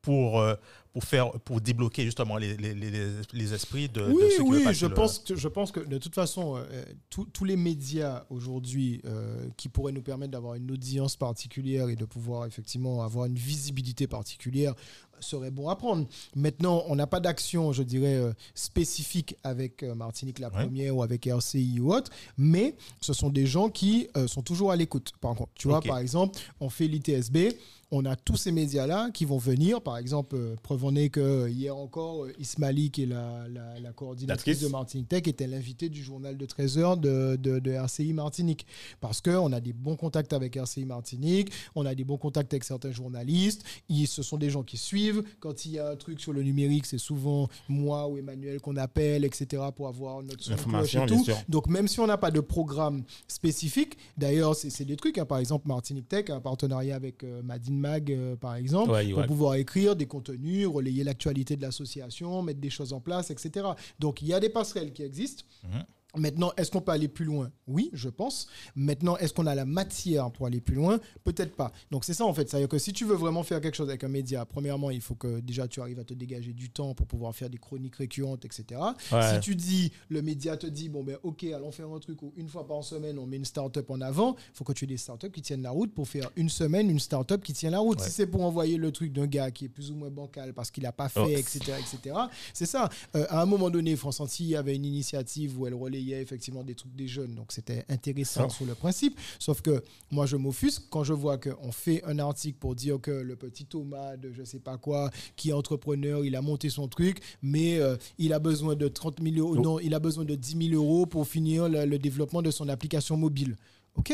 pour, euh, pour, faire, pour débloquer justement les, les, les, les esprits de, de Oui, ceux qui oui, je le- pense, que, je pense que de toute façon, euh, tous- tous les médias aujourd'hui euh, qui pourraient nous permettre d'avoir une audience particulière et de pouvoir effectivement avoir une visibilité particulière seraient bons à prendre. Maintenant, on n'a pas d'action, je dirais, euh, spécifique avec euh, Martinique la Ouais. Première ou avec RCI ou autre, mais ce sont des gens qui euh, sont toujours à l'écoute. Par contre, tu vois, par exemple, on fait l'ITSB, on a tous ces médias-là qui vont venir. Par exemple, preuve en est que hier encore, Ismaili, qui est la, la, la coordinatrice de Martinique Tech, était l'invitée du journal de 13h de, de, de RCI Martinique. Parce qu'on a des bons contacts avec RCI Martinique, on a des bons contacts avec certains journalistes. Ils, ce sont des gens qui suivent. Quand il y a un truc sur le numérique, c'est souvent moi ou Emmanuel qu'on appelle, etc., pour avoir notre sûr. Donc même si on n'a pas de programme spécifique, d'ailleurs c'est des trucs, hein. par exemple Martinique Tech a un partenariat avec euh, Madine Mag euh, par exemple, Ouais, pour ouais. pouvoir écrire des contenus, relayer l'actualité de l'association, mettre des choses en place, etc. Donc il y a des passerelles qui existent. Mhm. Maintenant, est-ce qu'on peut aller plus loin? Oui, je pense. Maintenant, est-ce qu'on a la matière pour aller plus loin? Peut-être pas. Donc c'est ça en fait. C'est-à-dire que si tu veux vraiment faire quelque chose avec un média, premièrement, il faut que déjà tu arrives à te dégager du temps pour pouvoir faire des chroniques récurrentes, etc. Ouais. Si tu dis, le média te dit, bon ben ok, allons faire un truc où une fois par semaine on met une start-up en avant, il faut que tu aies des start-up qui tiennent la route pour faire une semaine une start-up qui tient la route. Ouais. Si c'est pour envoyer le truc d'un gars qui est plus ou moins bancal parce qu'il n'a pas fait, Oh. etc., etc., c'est ça. Euh, à un moment donné, France Antilles avait une initiative où elle relayait effectivement des trucs des jeunes, donc c'était intéressant sur le principe. Sauf que moi, je m'offusque quand je vois qu'on fait un article pour dire que le petit Thomas de je sais pas quoi, qui est entrepreneur, il a monté son truc, mais euh, il a besoin de 30 000 euros, Oh. non, il a besoin de 10 000 euros pour finir le, le développement de son application mobile. Ok,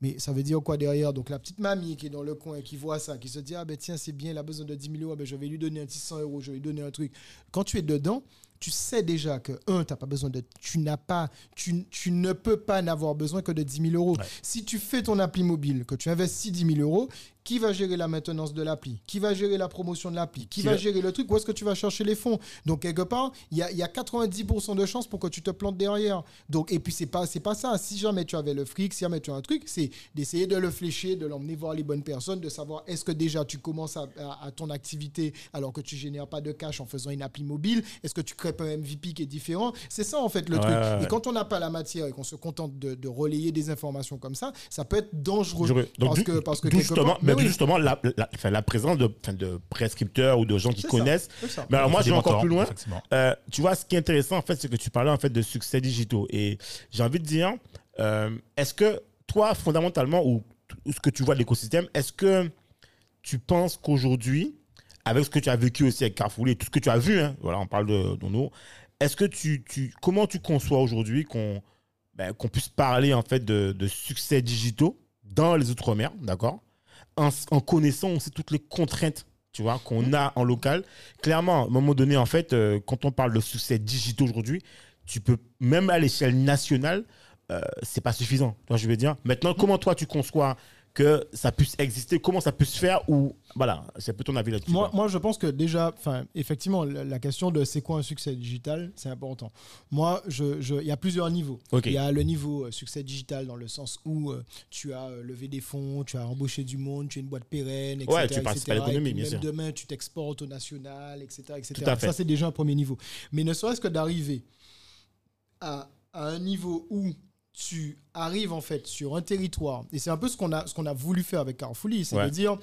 mais ça veut dire quoi derrière? Donc la petite mamie qui est dans le coin, qui voit ça, qui se dit Ah ben tiens, c'est bien, il a besoin de 10 000 euros, ben, je vais lui donner un petit 100 euros, je vais lui donner un truc. Quand tu es dedans, tu sais déjà que, un, tu pas besoin de. Tu n'as pas. Tu, tu ne peux pas n'avoir besoin que de 10 000 euros. Ouais. Si tu fais ton appli mobile, que tu investis 10 000 euros, qui va gérer la maintenance de l'appli? Qui va gérer la promotion de l'appli? Qui, Qui va gérer le truc? Où est-ce que tu vas chercher les fonds? Donc, quelque part, il y a, il y a 90% de chances pour que tu te plantes derrière. Donc, et puis, c'est pas, c'est pas ça. Si jamais tu avais le fric, si jamais tu as un truc, c'est d'essayer de le flécher, de l'emmener voir les bonnes personnes, de savoir est-ce que déjà tu commences à, à- à ton activité alors que tu génères pas de cash en faisant une appli mobile? Est-ce que tu crées un MVP qui est différent? C'est ça, en fait, le Ouais, truc. ouais, ouais. Et quand on n'a pas la matière et qu'on se contente de, de relayer des informations comme ça, ça peut être dangereux. Parce que, parce justement, part- mais mais oui, justement la, la, enfin, la présence de, de prescripteurs ou de gens qui ça, connaissent. Mais alors moi, je vais encore plus loin. Euh, tu vois, ce qui est intéressant, en fait, c'est que tu parlais en fait de succès digitaux. Et j'ai envie de dire, euh, est-ce que toi, fondamentalement, ou, ou ce que tu vois de l'écosystème, est-ce que tu penses qu'aujourd'hui, avec ce que tu as vécu aussi avec Carrefour et tout ce que tu as vu, hein, voilà, on parle de, de nous, est-ce que tu, tu, comment tu conçois aujourd'hui qu'on ben, qu'on puisse parler en fait de, de succès digitaux dans les outre-mer, d'accord, en, en connaissant aussi toutes les contraintes, tu vois, qu'on a en local. Clairement, à un moment donné, en fait, euh, quand on parle de succès digitaux aujourd'hui, tu peux même à l'échelle nationale, euh, c'est pas suffisant. Tu vois, je veux dire? Maintenant, comment toi tu conçois que ça puisse exister Comment ça peut se faire Ou voilà, c'est peu ton avis là-dessus. Moi, moi, je pense que déjà, enfin, effectivement, la, la question de c'est quoi un succès digital, c'est important. Moi, je, je- il y a plusieurs niveaux. Il y a le niveau euh, succès digital dans le sens où euh, tu as euh, levé des fonds, tu as embauché du monde, tu as une boîte pérenne, etc. Ouais, tu participes à l'économie, bien sûr. demain, tu t'exportes au national, etc. etc. Tout à fait. Ça, c'est déjà un premier niveau. Mais ne serait-ce que d'arriver à, à un niveau où tu arrives en fait sur un territoire, et c'est un peu ce qu'on a, ce qu'on a voulu faire avec Carrefourly, c'est Ouais. de dire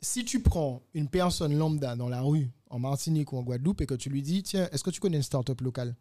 si tu prends une personne lambda dans la rue, en Martinique ou en Guadeloupe, et que tu lui dis, tiens, est-ce que tu connais une start-up locale?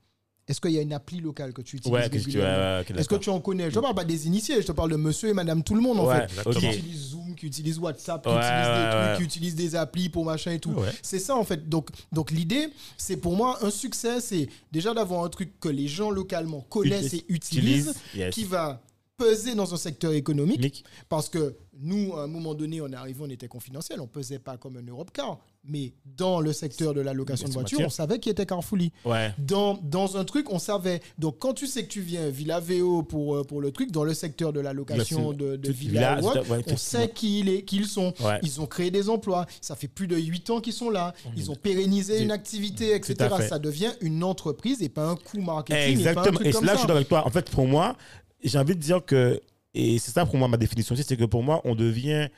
Est-ce qu'il y a une appli locale que tu utilises Ouais, régulièrement ouais, ouais, Est-ce que tu en connais? Je te parle pas des initiés, je te parle de monsieur et madame tout le monde en fait. Qui utilisent Zoom, qui utilisent WhatsApp, qui utilisent des trucs, qui utilisent des applis pour machin et tout. C'est ça en fait. Donc, donc l'idée, c'est pour moi un succès, c'est déjà d'avoir un truc que les gens localement connaissent et utilisent, yes. qui va peser dans un secteur économique. Parce que nous, à un moment donné, on est arrivé, on était confidentiel, on pesait pas comme un Europe Car, mais dans le secteur de la location de voitures, voiture. on savait qui était Carrefourly. Ouais. Dans, dans un truc, on savait. Donc, quand tu sais que tu viens Villa VO pour, euh, pour le truc, dans le secteur de la location de, de Villa, ouais, on sait qui ils sont. Ouais. Ils ont créé des emplois. Ça fait plus de 8 ans qu'ils sont là. Ils ont pérennisé une activité, etc. Ça devient une entreprise et pas un coût marketing. Exactement. Et, pas un truc Et comme là, ça. je suis d'accord avec toi. En fait, pour moi, j'ai envie de dire que, et c'est ça pour moi ma définition aussi, c'est que pour moi, on devient.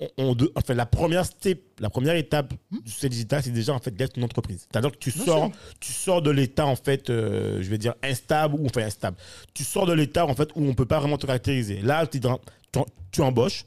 On, on de- enfin, la première step, la première étape du succès digital, c'est déjà en fait d'être une entreprise. C'est-à-dire que tu sors, tu sors de l'état en fait, euh, je vais dire instable ou enfin instable. Tu sors de l'état en fait où on peut pas vraiment te caractériser. Là, tu, dans- tu, tu embauches.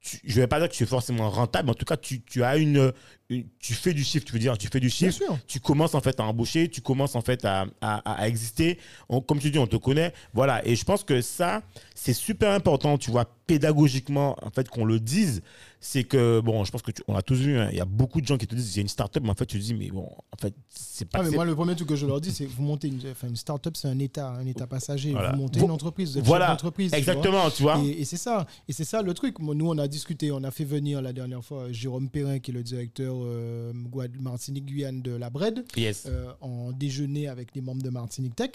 Tu, je vais pas dire que tu es forcément rentable, mais en tout cas, tu, tu as une, une- tu fais du chiffre. Tu veux dire, tu fais du chiffre tu commences en fait à embaucher, tu commences en fait à, à- à exister. On- comme tu dis, on te connaît. Voilà. Et je pense que ça, c'est super important, tu vois, pédagogiquement, en fait, qu'on le dise. C'est que, bon, je pense que tu- on a tous vu, hein, il y a beaucoup de gens qui te disent, j'ai une start-up, mais en fait, tu te dis, mais bon, en fait, c'est pas. Ah, mais moi, le premier truc que je leur dis, c'est vous montez une, enfin, une start-up, c'est un état, un état passager. Voilà. Vous montez une entreprise, vous voilà. tu vois. Exactement, tu vois. Et, et c'est ça, et c'est ça le truc. Nous, on a discuté, on a fait venir la dernière fois Jérôme Perrin, qui est le directeur euh, Guad- Martinique-Guyane de la BRED, Yes. euh, en déjeuner avec des membres de Martinique Tech.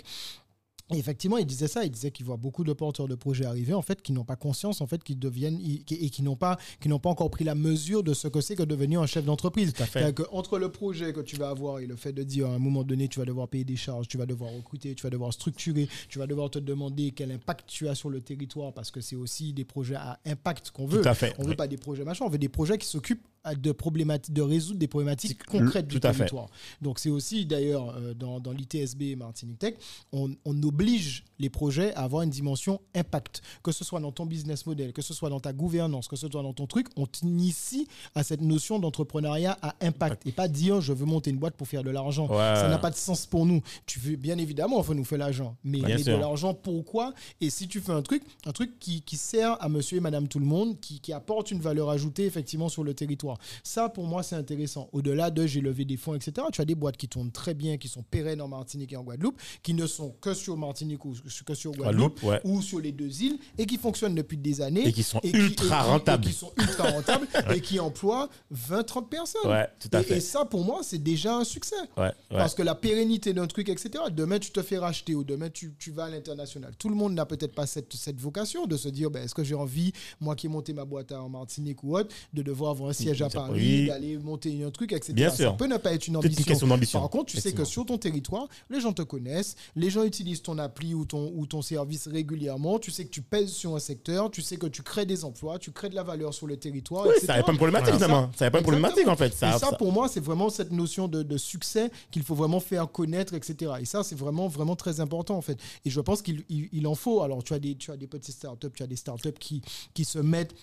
Et effectivement, il disait ça, il disait qu'il voit beaucoup de porteurs de projets arriver, en fait, qui n'ont pas conscience, en fait, qu'ils deviennent, qui- et qui n'ont pas, qui n'ont pas encore pris la mesure de ce que c'est que devenir un chef d'entreprise. Que entre le projet que tu vas avoir et le fait de dire à un moment donné, tu vas devoir payer des charges, tu vas devoir recruter, tu vas devoir structurer, tu vas devoir te demander quel impact tu as sur le territoire, parce que c'est aussi des projets à impact qu'on veut. Tout à fait. On veut Oui. pas des projets machin, on veut des projets qui s'occupent de problématiques, de résoudre des problématiques concrètes du fait. territoire. Donc c'est aussi d'ailleurs euh, dans, dans l'ITSB et Martinique Tech, on, on oblige les projets à avoir une dimension impact, que ce soit dans ton business model, que ce soit dans ta gouvernance, que ce soit dans ton truc, on t'initie à cette notion d'entrepreneuriat à impact et pas dire je veux monter une boîte pour faire de l'argent. Ouais. Ça n'a pas de sens pour nous. Tu veux bien évidemment, on veut nous faire l'argent, mais, de l'argent pourquoi? Et si tu fais un truc, un truc qui, qui sert à monsieur et madame tout le monde, qui, qui apporte une valeur ajoutée effectivement sur le territoire. Ça, pour moi, c'est intéressant. Au-delà de j'ai levé des fonds, etc., tu as des boîtes qui tournent très bien, qui sont pérennes en Martinique et en Guadeloupe, qui ne sont que sur Martinique ou que sur Guadeloupe, Guadeloupe, ouais. ou sur les deux îles, et qui fonctionnent depuis des années. Et qui sont ultra et rentables. Et qui sont ultra rentables et qui emploient 20-30 personnes. Ouais, tout à Et- fait. Et ça, pour moi, c'est déjà un succès. Ouais. Parce que la pérennité d'un truc, etc., demain tu te fais racheter ou demain tu, tu vas à l'international. Tout le monde n'a peut-être pas cette, cette vocation de se dire ben, est-ce que j'ai envie, moi qui ai monté ma boîte en Martinique ou autre, de devoir avoir un siège à. Paris, d'aller monter un truc, etc. Bien Ça sûr. peut ne pas être une Peut-être une ambition. question d'ambition. Par contre, tu sais que sur ton territoire, les gens te connaissent, les gens utilisent ton appli ou ton, ou ton service régulièrement, tu sais que tu pèses sur un secteur, tu sais que tu crées des emplois, tu crées de la valeur sur le territoire, Oui, etc. ça n'est pas une problématique, finalement. Ça n'est pas une problématique, en fait. Ça, et ça, ça- pour moi, c'est vraiment cette notion de, de succès qu'il faut vraiment faire connaître, etc. Et ça, c'est vraiment, vraiment très important, en fait. Et je pense qu'il il- il en faut. Alors, tu as des, tu as des petites startups, tu as des startups qui, qui se mettent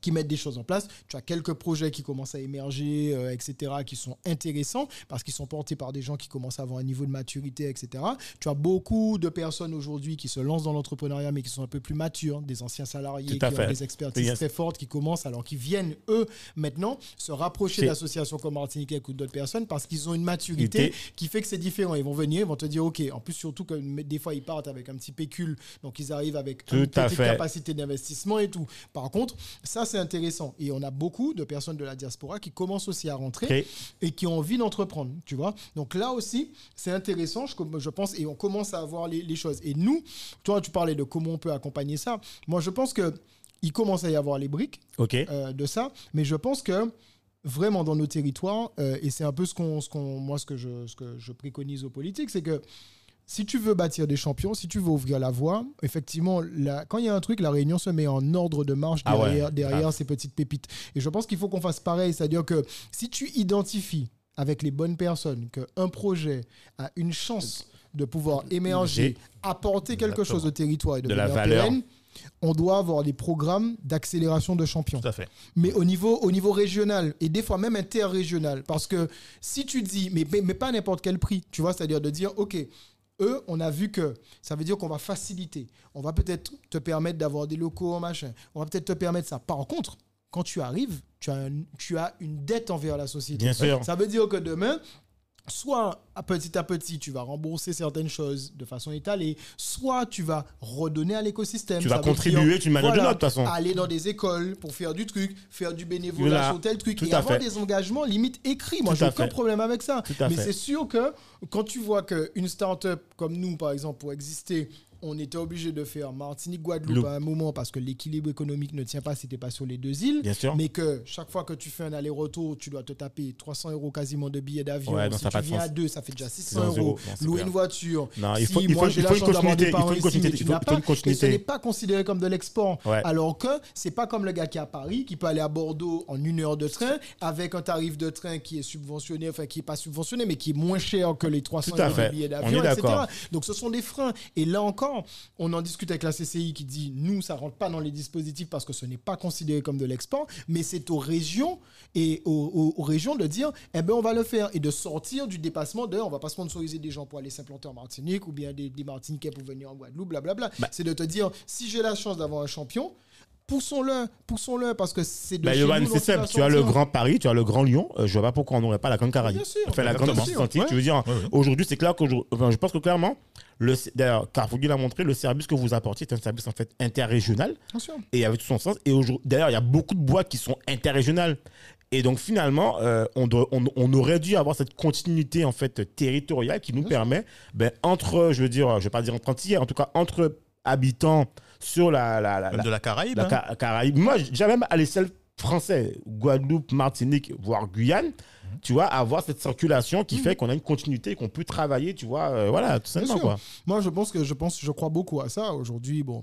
qui mettent des choses en place. Tu as quelques projets qui commencent à émerger, euh, etc., qui sont intéressants parce qu'ils sont portés par des gens qui commencent à avoir un niveau de maturité, etc. Tu as beaucoup de personnes aujourd'hui qui se lancent dans l'entrepreneuriat, mais qui sont un peu plus matures, des anciens salariés qui fait. ont des expertises Yes. très fortes, qui commencent, alors qui viennent, eux, maintenant, se rapprocher d'associations comme Martinique ou d'autres personnes parce qu'ils ont une maturité qui fait que c'est différent. Ils vont venir, ils vont te dire, OK, en plus, surtout que des fois, ils partent avec un petit pécule, donc ils arrivent avec Tout une petite fait. capacité d'investissement et tout. Par contre, ça, c'est intéressant. Et on a beaucoup de personnes de la diaspora qui commencent aussi à rentrer et qui ont envie d'entreprendre, tu vois. Donc là aussi, c'est intéressant, je, je pense, et on commence à avoir les, les choses. Et nous, toi, tu parlais de comment on peut accompagner ça. Moi, je pense que il commence à y avoir les briques euh, de ça, mais je pense que vraiment dans nos territoires, euh, et c'est un peu ce qu'on, ce qu'on, moi ce que, je, ce que je préconise aux politiques, c'est que si tu veux bâtir des champions, si tu veux ouvrir la voie, effectivement, la- quand il y a un truc, la Réunion se met en ordre de marche Ah ouais. derrière, Ah. ces petites pépites. Et je pense qu'il faut qu'on fasse pareil, c'est-à-dire que si tu identifies avec les bonnes personnes qu'un projet a une chance de pouvoir émerger, apporter quelque chose au territoire et de, De la valeur. pérenne, on doit avoir des programmes d'accélération de champions Tout à fait. mais au niveau, au niveau régional et des fois même interrégional. Parce que si tu dis, mais, mais, mais pas à n'importe quel prix, tu vois, c'est-à-dire de dire, OK, eux, on a vu que ça veut dire qu'on va faciliter. On va peut-être te permettre d'avoir des locaux, machin. On va peut-être te permettre ça. Par contre, quand tu arrives, tu as, un- tu as une dette envers la société. Bien sûr. Ça veut dire que demain, soit à petit à petit, tu vas rembourser certaines choses de façon étalée, soit tu vas redonner à l'écosystème. Tu vas contribuer d'une manière ou d'une autre, de toute façon. Aller dans des écoles pour faire du truc, faire du bénévolat sur tel truc Tout et à avoir fait. des engagements limite écrits. Moi, j'ai aucun fait. problème avec ça. Mais c'est sûr que quand tu vois qu'une start-up comme nous, par exemple, pour exister, on était obligé de faire Martinique-Guadeloupe Loup. à un moment parce que l'équilibre économique ne tient pas si tu pas sur les deux îles. Bien sûr. Mais que chaque fois que tu fais un aller-retour, tu dois te taper 300 euros quasiment de billets d'avion. Ouais, non, si ça tu viens sens. à deux, ça fait déjà 600 600 euros. euros, non, Louer clair. une voiture. Non, il Si faut- il moi faut- j'ai il la chance d'avoir des il faut parents ici, mais tu il faut- n'as il pas. Et ce n'est pas considéré comme de l'export. Ouais. Alors que c'est pas comme le gars qui est à Paris, qui peut aller à Bordeaux en une heure de train avec un tarif de train qui est subventionné, enfin qui est pas subventionné, mais qui est moins cher que les 300 Tout à euros de billets On d'avion, etc. Donc ce sont des freins. Et là encore, on en discute avec la CCI qui dit nous, ça rentre pas dans les dispositifs parce que ce n'est pas considéré comme de l'export, mais c'est aux régions et aux, aux- aux régions de dire eh ben on va le faire et de sortir du dépassement de on va pas sponsoriser des gens pour aller s'implanter en Martinique ou bien des, des Martiniquais pour venir en Guadeloupe, blablabla. Bah. C'est de te dire si j'ai la chance d'avoir un champion, poussons-le, poussons-le parce que c'est de Bah, c'est simple. Tu as le. Grand Paris, tu as le Grand Lyon. Euh, je vois pas pourquoi on n'aurait pas la Grande Caraïbe. Bien sûr, Enfin, la Grande. Atlantique. Ouais. Tu veux dire, Ouais, ouais. aujourd'hui, c'est clair que enfin, je pense que clairement, d'ailleurs, Carrefour l'a montré, le service que vous apportez est un service en fait interrégional Bien sûr. et avec tout son sens. Et aujourd'hui, d'ailleurs, il y a beaucoup de boîtes qui sont interrégionales. Et donc finalement, euh, on, doit- on, on aurait dû avoir cette continuité en fait territoriale qui nous Bien permet, ben, entre, je veux dire, je vais pas dire entre Antillais, en tout cas entre habitants sur la, la, la, Même la- de la Caraïbe. la hein. Caraïbe. Moi, j'ai même à l'échelle française, Guadeloupe, Martinique, voire Guyane, tu vois, avoir cette circulation qui fait qu'on a une continuité, qu'on peut travailler, tu vois, euh, voilà, tout simplement quoi. Moi, je pense que je pense, je crois beaucoup à ça. Aujourd'hui, bon,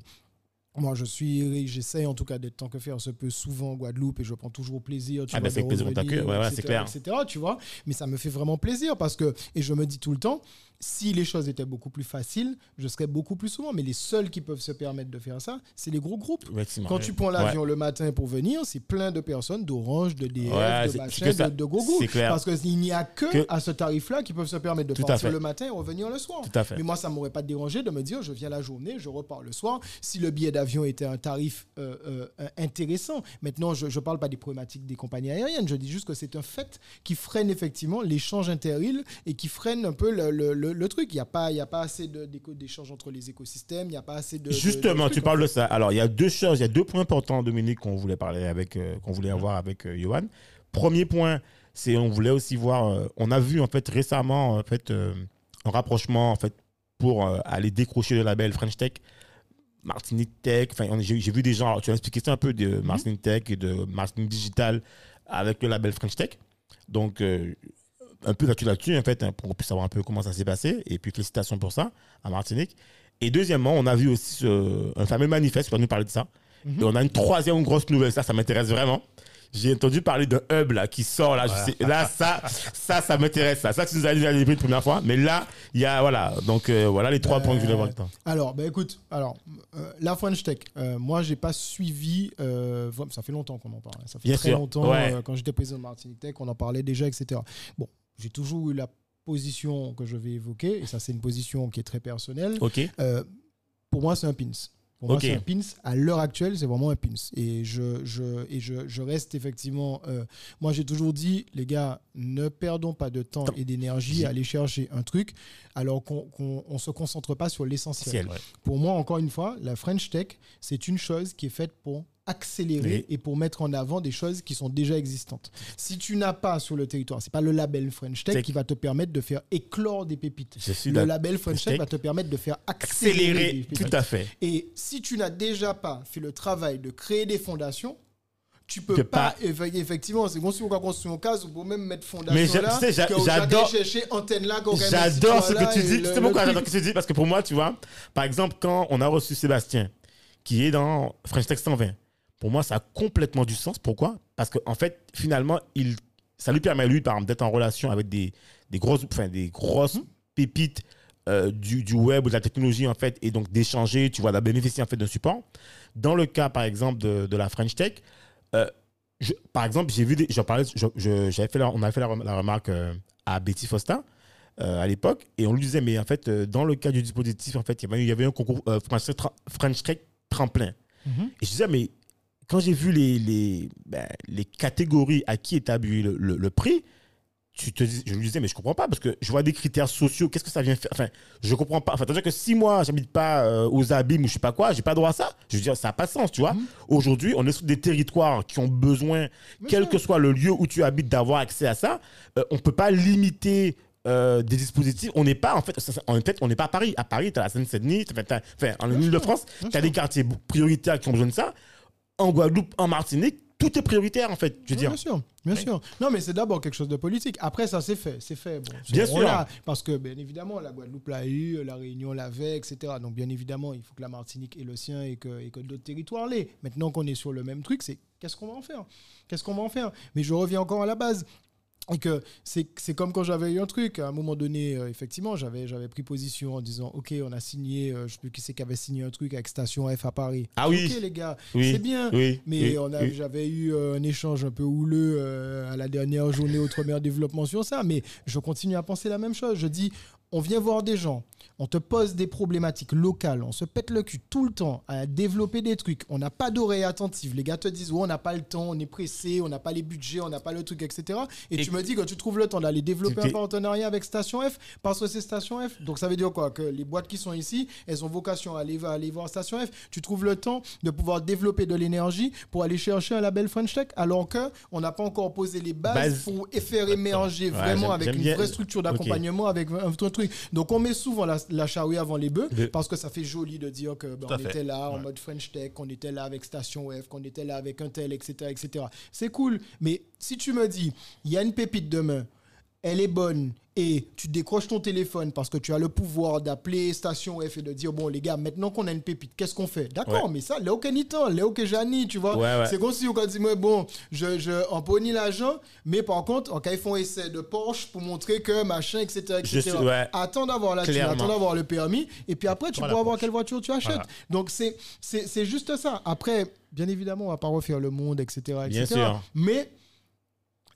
moi, je suis, j'essaie en tout cas d'être tant que faire se peut souvent en Guadeloupe et je prends toujours plaisir. Tu Ah, vois, ben, c'est plaisir t'accueille. Ouais, ouais, c'est etc., clair. etc., tu vois. Mais ça me fait vraiment plaisir parce que, et je me dis tout le temps, si les choses étaient beaucoup plus faciles, je serais beaucoup plus souvent. Mais les seuls qui peuvent se permettre de faire ça, c'est les gros groupes. Quand tu prends l'avion le matin pour venir, c'est plein de personnes d'Orange, de DF, Ouais, de machin, ça- de, de gogo. c'est clair. Parce qu'il n'y a que, Que- à ce tarif-là qui peuvent se permettre de Tout partir le matin et revenir le soir. Tout à fait. Mais moi, ça m'aurait pas dérangé de me dire, je viens la journée, je repars le soir. Si le billet d'avion était un tarif euh, euh, intéressant. Maintenant, je ne parle pas des problématiques des compagnies aériennes. Je dis juste que c'est un fait qui freine effectivement l'échange interile et qui freine un peu le, le- le- le truc. Il n'y a, pas- y a pas assez de- d'éco- d'échange entre les écosystèmes. Il n'y a pas assez de. Justement, de tu trucs, parles de ça. Alors, il y a deux choses, il y a deux points importants, Dominique, qu'on voulait parler avec, euh, qu'on voulait avoir avec euh, Johan. Premier point, c'est on voulait aussi voir. euh, on a vu en fait récemment en fait euh, un rapprochement en fait pour aller décrocher le label French Tech. Martinique Tech, enfin, j'ai vu des gens, tu as expliqué ça un peu de Martinique Tech et de Martinique Digital avec le label French Tech. Donc, euh, un peu là-dessus, là-dessus, en fait, hein, pour qu'on puisse savoir un peu comment ça s'est passé. Et puis, félicitations pour ça, à Martinique. Et deuxièmement, on a vu aussi ce- un fameux manifeste, tu vas nous parler de ça. Et on a une troisième grosse nouvelle, ça, ça m'intéresse vraiment. J'ai entendu parler d'un hub là qui sort là. je sais- là, ça, ça, ça m'intéresse. Ça, ça, tu nous as dit une première fois. Mais là, il y a voilà. Donc euh, voilà les trois points que je voulais voir. dedans. Alors, ben écoute, alors, euh, la French Tech, euh, moi, j'ai pas suivi, ça fait longtemps qu'on en parle. hein. Ça fait Bien très sûr, longtemps, ouais. quand j'étais président de Martinique Tech, on en parlait déjà, etc. Bon, j'ai toujours eu la position que je vais évoquer, et ça, c'est une position qui est très personnelle. Euh, pour moi, c'est un pins. Pour moi, c'est un pins. À l'heure actuelle, c'est vraiment un pins. Et je, je, et je, je reste effectivement. euh, moi, j'ai toujours dit, les gars, ne perdons pas de temps et d'énergie à aller chercher un truc alors qu'on ne se concentre pas sur l'essentiel. Pour moi, encore une fois, la French Tech, c'est une chose qui est faite pour accélérer Oui. et pour mettre en avant des choses qui sont déjà existantes. Si tu n'as pas sur le territoire, c'est pas le label French Tech C'est- qui va te permettre de faire éclore des pépites. Le label French Tech va te permettre de faire accélérer, des Accélérer, pépites. tout à fait. Et si tu n'as déjà pas fait le travail de créer des fondations, tu peux pas, pas- eff- effectivement, c'est bon si on va construire un cas, on peut même mettre fondation Mais j'adore- chercher antenne là, J'adore ce que tu dis. le pourquoi j'adore ce que tu dis Parce que pour moi, tu vois, par exemple, quand on a reçu Sébastien, qui est dans French Tech 120, pour moi, ça a complètement du sens. Pourquoi? Parce qu'en en fait, finalement, il, ça lui permet, lui, par exemple, d'être en relation avec des, des grosses, enfin, des grosses pépites euh, du, du web ou de la technologie, en fait, et donc d'échanger, tu vois, de bénéficier, en fait, d'un support. Dans le cas, par exemple, de, de la French Tech, euh, je- par exemple, j'ai vu des, j'en parlais, je- je- j'avais fait la- on avait fait la, rem- la remarque euh, à Betty Fosta euh, à l'époque, et on lui disait, mais en fait, euh, dans le cas du dispositif, en fait, il y avait, il y avait un concours French, Tech tra- French Tech tremplin. Mhm. Et je disais, mais quand j'ai vu les, les, ben, les catégories à qui est attribué le, le- le prix, tu te je lui disais, mais je comprends pas parce que je vois des critères sociaux, qu'est-ce que ça vient faire? Enfin, je comprends pas. Enfin, c'est-à-dire que si moi, j'habite pas euh, aux abîmes ou je sais pas quoi, j'ai pas droit à ça. Je veux dire, ça n'a pas de sens, tu vois. Aujourd'hui, on est sur des territoires qui ont besoin, quel que soit le lieu où tu habites, d'avoir accès à ça. Euh, on peut pas limiter. euh, des dispositifs, on n'est pas en fait, en fait, on n'est pas à Paris. À Paris, tu as la Seine-Saint-Denis, en Ile-de-France, tu as des quartiers prioritaires qui ont besoin de ça. En Guadeloupe, en Martinique, tout est prioritaire en fait. Je veux Oui, dire, Bien sûr, bien sûr. Non, mais c'est d'abord quelque chose de politique. Après, ça, c'est fait. C'est fait. Bon, ce Bien sûr. Parce que, bien évidemment, la Guadeloupe l'a eu, la Réunion l'avait, etc. Donc, bien évidemment, il faut que la Martinique ait le sien et que, et que d'autres territoires l'aient. Maintenant qu'on est sur le même truc, c'est qu'est-ce qu'on va en faire? Qu'est-ce qu'on va en faire? Mais je reviens encore à la base. Et que c'est comme quand j'avais eu un truc, à un moment donné, euh, effectivement, j'avais pris position en disant, OK, on a signé, euh, je sais plus qui c'est qui avait signé un truc avec Station F à Paris. Ah oui. OK, les gars, Oui. c'est bien. oui, Mais oui. j'avais eu euh, un échange un peu houleux euh, à la dernière journée Outre-mer Développement sur ça, mais je continue à penser la même chose. Je dis, on vient voir des gens, on te pose des problématiques locales, on se pète le cul tout le temps à développer des trucs, on n'a pas d'oreille attentive. Les gars te disent, ouais, on n'a pas le temps, on est pressé, on n'a pas les budgets, on n'a pas le truc, etc. Et, Et- tu me dis que tu trouves le temps d'aller développer un partenariat avec Station F parce que c'est Station F. Donc ça veut dire quoi? Que les boîtes qui sont ici, elles ont vocation à aller, à aller voir Station F. Tu trouves le temps de pouvoir développer de l'énergie pour aller chercher un label French Tech alors que on n'a pas encore posé les bases Base. pour faire émerger Ouais, vraiment avec une vraie structure d'accompagnement, avec un, un truc. Donc on met souvent la, la charrue avant les bœufs parce que ça fait joli de dire que ben, on fait. était là en mode French Tech, qu'on était là avec Station F, qu'on était là avec un tel, etc. etc. C'est cool. Mais si tu me dis, il y a une pépite demain, elle est bonne et tu décroches ton téléphone parce que tu as le pouvoir d'appeler Station F et de dire bon les gars maintenant qu'on a une pépite qu'est-ce qu'on fait? D'accord Ouais. mais ça Léo Kenitan Léo Kejani tu vois Ouais, ouais. c'est comme si on dit moi bon je, je on poni l'argent mais par contre en cas ils font essai de Porsche pour montrer que machin etc, etc. Suis- attends d'avoir la thune, attends d'avoir le permis et puis après tu pourras voir Porsche. quelle voiture tu achètes Voilà. donc c'est c'est c'est juste ça après bien évidemment on va pas refaire le monde etc Bien etc. sûr. mais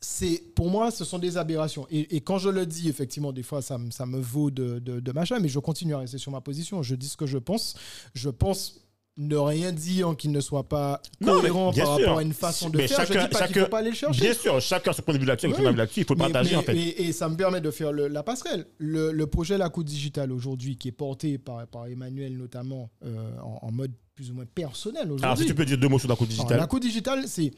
c'est pour moi ce sont des aberrations et, et quand je le dis effectivement des fois ça, me- ça me vaut de, de, de machin mais je continue à rester sur ma position je dis ce que je pense je pense ne rien dire qui ne soit pas Non, cohérent bien par sûr. rapport à une façon de Mais faire je chacun- dis pas chacun- faut pas aller le chercher Bien sûr, chacun son point de vue là-dessus, Oui. il faut le partager mais- en fait. Et, et ça me permet de faire le- la passerelle. Le, le projet La Coup Digital aujourd'hui, qui est porté par, par Emmanuel notamment euh, en, en mode plus ou moins personnel Alors, si aujourd'hui. tu peux dire deux mots sur la Alors, digitale. la Coup Digital, c'est.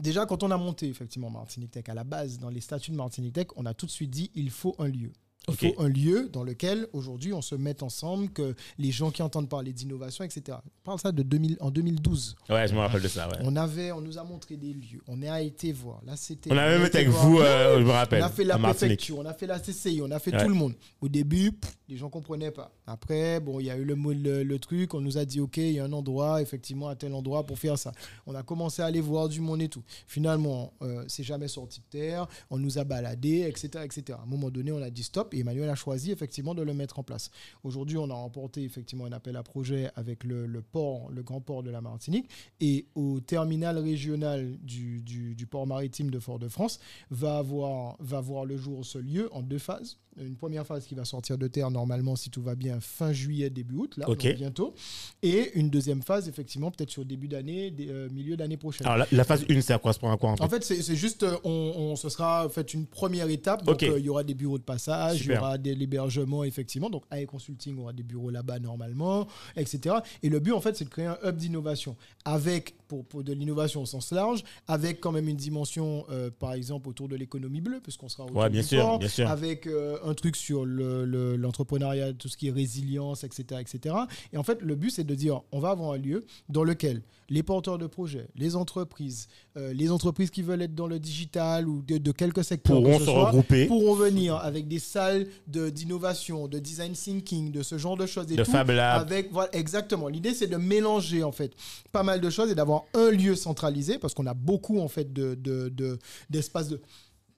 Déjà, quand on a monté effectivement Martinique Tech à la base, dans les statuts de Martinique Tech, on a tout de suite dit il faut un lieu. Il faut un lieu dans lequel aujourd'hui on se mette ensemble, que les gens qui entendent parler d'innovation, etc. On parle ça de 2000, en 2012. Ouais, je me rappelle de ça. Ouais. On avait, on nous a montré des lieux, on a été voir. Là, c'était. On a même été avec voir- vous, euh, je me rappelle. on a fait la préfecture, on a fait la CCI, on a fait Ouais. tout le monde. Au début, pff, les gens comprenaient pas. Après, bon, il y a eu le, truc, on nous a dit, OK, il y a un endroit, effectivement, à tel endroit pour faire ça. On a commencé à aller voir du monde et tout. Finalement, euh, c'est jamais sorti de terre, on nous a baladé, etc., etc. À un moment donné, on a dit stop et Emmanuel a choisi effectivement de le mettre en place. Aujourd'hui, on a remporté effectivement un appel à projet avec le, port, le grand port de la Martinique et au terminal régional du, du- du port maritime de Fort-de-France va avoir, va voir le jour ce lieu en deux phases. Une première phase qui va sortir de terre normalement, si tout va bien, fin juillet, début août, là, Ok. donc bientôt. Et une deuxième phase, effectivement, peut-être sur début d'année, euh, milieu d'année prochaine. Alors, la, la phase 1, ça correspond à quoi en fait En fait, c'est juste, euh, on, on- ce sera en fait une première étape. Donc, euh, il y aura des bureaux de passage, il y aura des l'hébergement, effectivement. Donc, AE Consulting aura des bureaux là-bas normalement, etc. Et le but, en fait, c'est de créer un hub d'innovation avec, pour, pour de l'innovation au sens large, avec quand même une dimension, euh, par exemple, autour de l'économie bleue, puisqu'on sera autour Ouais, bien du sûr, port, bien sûr. avec euh, un truc sur le- le- l'entrepreneuriat, tout ce qui est résilience, etc., etc. Et en fait, le but, c'est de dire, on va avoir un lieu dans lequel les porteurs de projets, les entreprises, euh, les entreprises qui veulent être dans le digital ou de, de quelques secteurs Pourront se soit, regrouper. pourront venir avec des salles de- d'innovation, de, design thinking, de ce genre de choses et De tout. Fab Lab. Avec, voilà, exactement. L'idée, c'est de mélanger en fait pas mal de choses et d'avoir un lieu centralisé parce qu'on a beaucoup en fait de de- de- d'espaces de,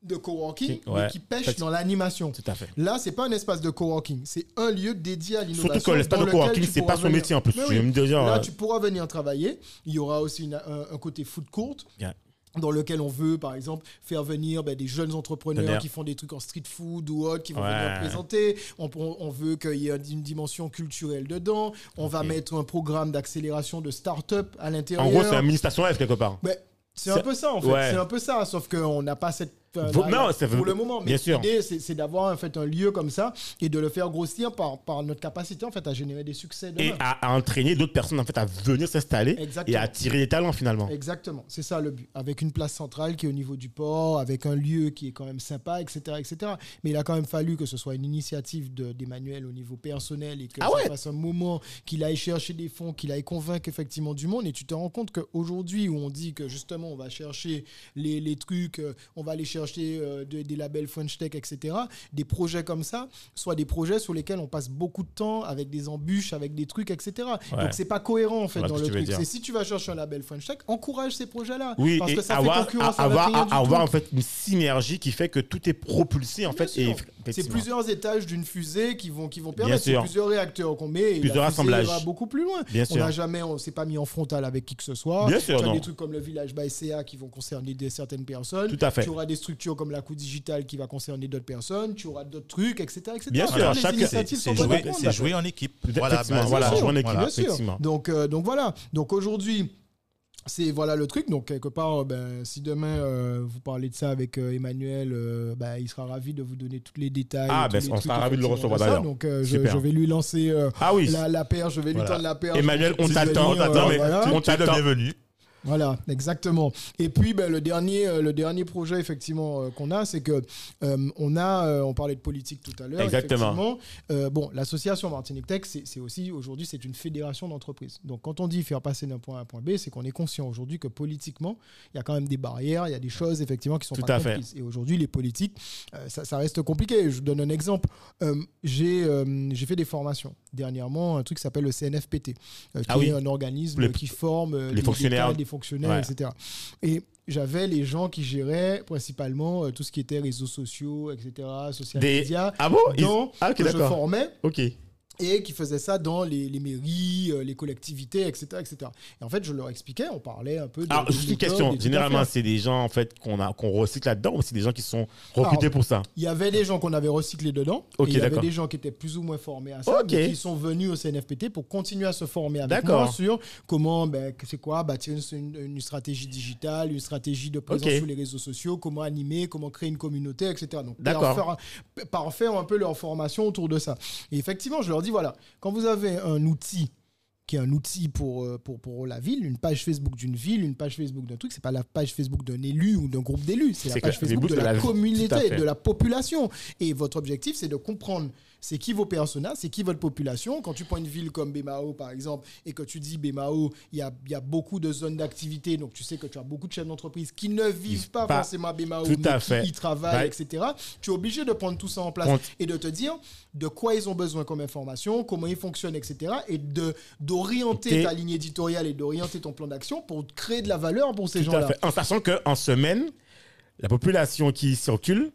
de coworking Qui- ouais. mais qui pêchent Fait- dans l'animation. Là, c'est pas un espace de coworking, c'est un lieu dédié à l'innovation. Surtout que l'espace de coworking, c'est pas son venir. métier en plus. Oui. me dire. Là, euh, tu pourras venir travailler. Il y aura aussi une- un, un côté food court. Dans lequel on veut, par exemple, faire venir ben, des jeunes entrepreneurs qui font des trucs en street food ou autre, qui vont Ouais. venir présenter. On, veut qu'il y ait une dimension culturelle dedans. On va mettre un programme d'accélération de start-up à l'intérieur. En gros, c'est un mini station F quelque part. Ben, c'est C'est- un peu ça en fait. Ouais. C'est un peu ça, sauf qu'on n'a pas cette. Là, non, ça veut- pour le moment, mais bien sûr. l'idée c'est d'avoir en fait un lieu comme ça et de le faire grossir par, par notre capacité en fait à générer des succès Et à, à entraîner d'autres personnes en fait à venir s'installer et à attirer des talents finalement. Exactement, c'est ça le but. Avec une place centrale qui est au niveau du port, avec un lieu qui est quand même sympa, etc., etc. Mais il a quand même fallu que ce soit une initiative de- d'Emmanuel au niveau personnel et que Ah ça ouais? fasse un moment qu'il aille chercher des fonds, qu'il aille convaincre effectivement du monde. Et tu te rends compte qu'aujourd'hui, où on dit que justement on va chercher les, les trucs, euh, on va aller chercher euh, de- des labels French Tech, etc., des projets comme ça, soit des projets sur lesquels on passe beaucoup de temps avec des embûches, avec des trucs, etc. Ouais. Donc c'est pas cohérent en fait dans le truc. C'est si tu vas chercher un label French Tech, encourage ces projets-là. Oui, parce et que ça avoir, fait concurrence à- avoir, du avoir en fait une synergie qui fait que tout est propulsé en Bien fait. Sûr. C'est plusieurs étages d'une fusée qui vont, qui vont permettre. Sûr. plusieurs réacteurs qu'on met. Et Plusieurs assemblages. ira beaucoup plus loin. Bien on sûr. n'a jamais, on s'est pas mis en frontal avec qui que ce soit. Bien sûr, tu as non. des trucs comme le village by CA qui vont concerner des, certaines personnes. Tout à fait. Tu auras des structures comme la coup digital qui va concerner d'autres personnes. Tu auras d'autres trucs, etc. etc. Bien sûr, les chaque- C'est jouer, en équipe. Effectivement, ben, voilà, jouer en équipe. Sûr. effectivement. Donc, euh, donc voilà. Donc aujourd'hui, c'est voilà le truc. Donc quelque part, euh, ben, si demain euh, vous parlez de ça avec euh, Emmanuel, euh, ben, il sera ravi de vous donner tous les détails. Ah, ben, les on sera ravi de le recevoir, d'ailleurs. Donc euh, je, vais lui lancer euh, Ah oui. la, la paire. Je vais lui Voilà. tendre la paire. Emmanuel, on t'attend. euh, mais voilà. on Tu es le t'attend. bienvenu. Voilà, exactement. Et puis ben, le dernier, euh, le dernier projet effectivement euh, qu'on a, c'est que euh, on a, on parlait de politique tout à l'heure. Exactement. Euh, bon, l'association Martinique Tech, c'est aussi aujourd'hui c'est une fédération d'entreprises. Donc quand on dit faire passer d'un point A à un point B, c'est qu'on est conscient aujourd'hui que politiquement, il y a quand même des barrières, il y a des choses effectivement qui sont Tout pas à fait. Et aujourd'hui, les politiques, euh, ça, ça reste compliqué. Je vous donne un exemple. J'ai j'ai fait des formations dernièrement, un truc qui s'appelle le CNFPT, euh, qui Ah oui. est un organisme Les- qui forme euh, les des- fonctionnaires. des fonctionnaires, Ouais. etc. Et j'avais les gens qui géraient principalement euh, tout ce qui était réseaux sociaux, etc., social Des- media, Ah bon? Ils- dans, Ah, ok, que je formais Ok. Et qui faisaient ça dans les, les mairies, euh, les collectivités, etc., etc. Et en fait, je leur expliquais, on parlait un peu de. Alors, juste une question. Généralement, c'est des gens en fait qu'on a qu'on recycle là-dedans ou c'est des gens qui sont recrutés Alors, pour ça? Il y avait des gens qu'on avait recyclés dedans. Ok, et il y avait des gens qui étaient plus ou moins formés à ça, Ok. mais qui sont venus au CNFPT pour continuer à se former avec moi sur comment, ben, c'est quoi, bâtir une, une stratégie digitale, une stratégie de présence sur les réseaux sociaux, comment animer, comment créer une communauté, etc. Donc, D'accord. par faire, par faire un peu leur formation autour de ça. Et effectivement, je leur dis, voilà, quand vous avez un outil qui est un outil pour, euh, pour, pour la ville, une page Facebook d'une ville, une page Facebook d'un truc, c'est pas la page Facebook d'un élu ou d'un groupe d'élus, c'est la page Facebook de la de communauté, de la population. Et votre objectif, c'est de comprendre c'est qui vos personas, c'est qui votre population. Quand tu prends une ville comme Bémao, par exemple, et que tu dis Bémao, il y a, y a beaucoup de zones d'activité, donc tu sais que tu as beaucoup de chefs d'entreprise qui ne vivent pas, pas- forcément à Bémao, tout mais à qui fait. y travaillent, etc. Tu es obligé de prendre tout ça en place Compte. et de te dire de quoi ils ont besoin comme information, comment ils fonctionnent, etc. Et de d'orienter ta ligne éditoriale et d'orienter ton plan d'action pour créer de la valeur pour ces gens-là. En sachant qu'en semaine, la population qui circule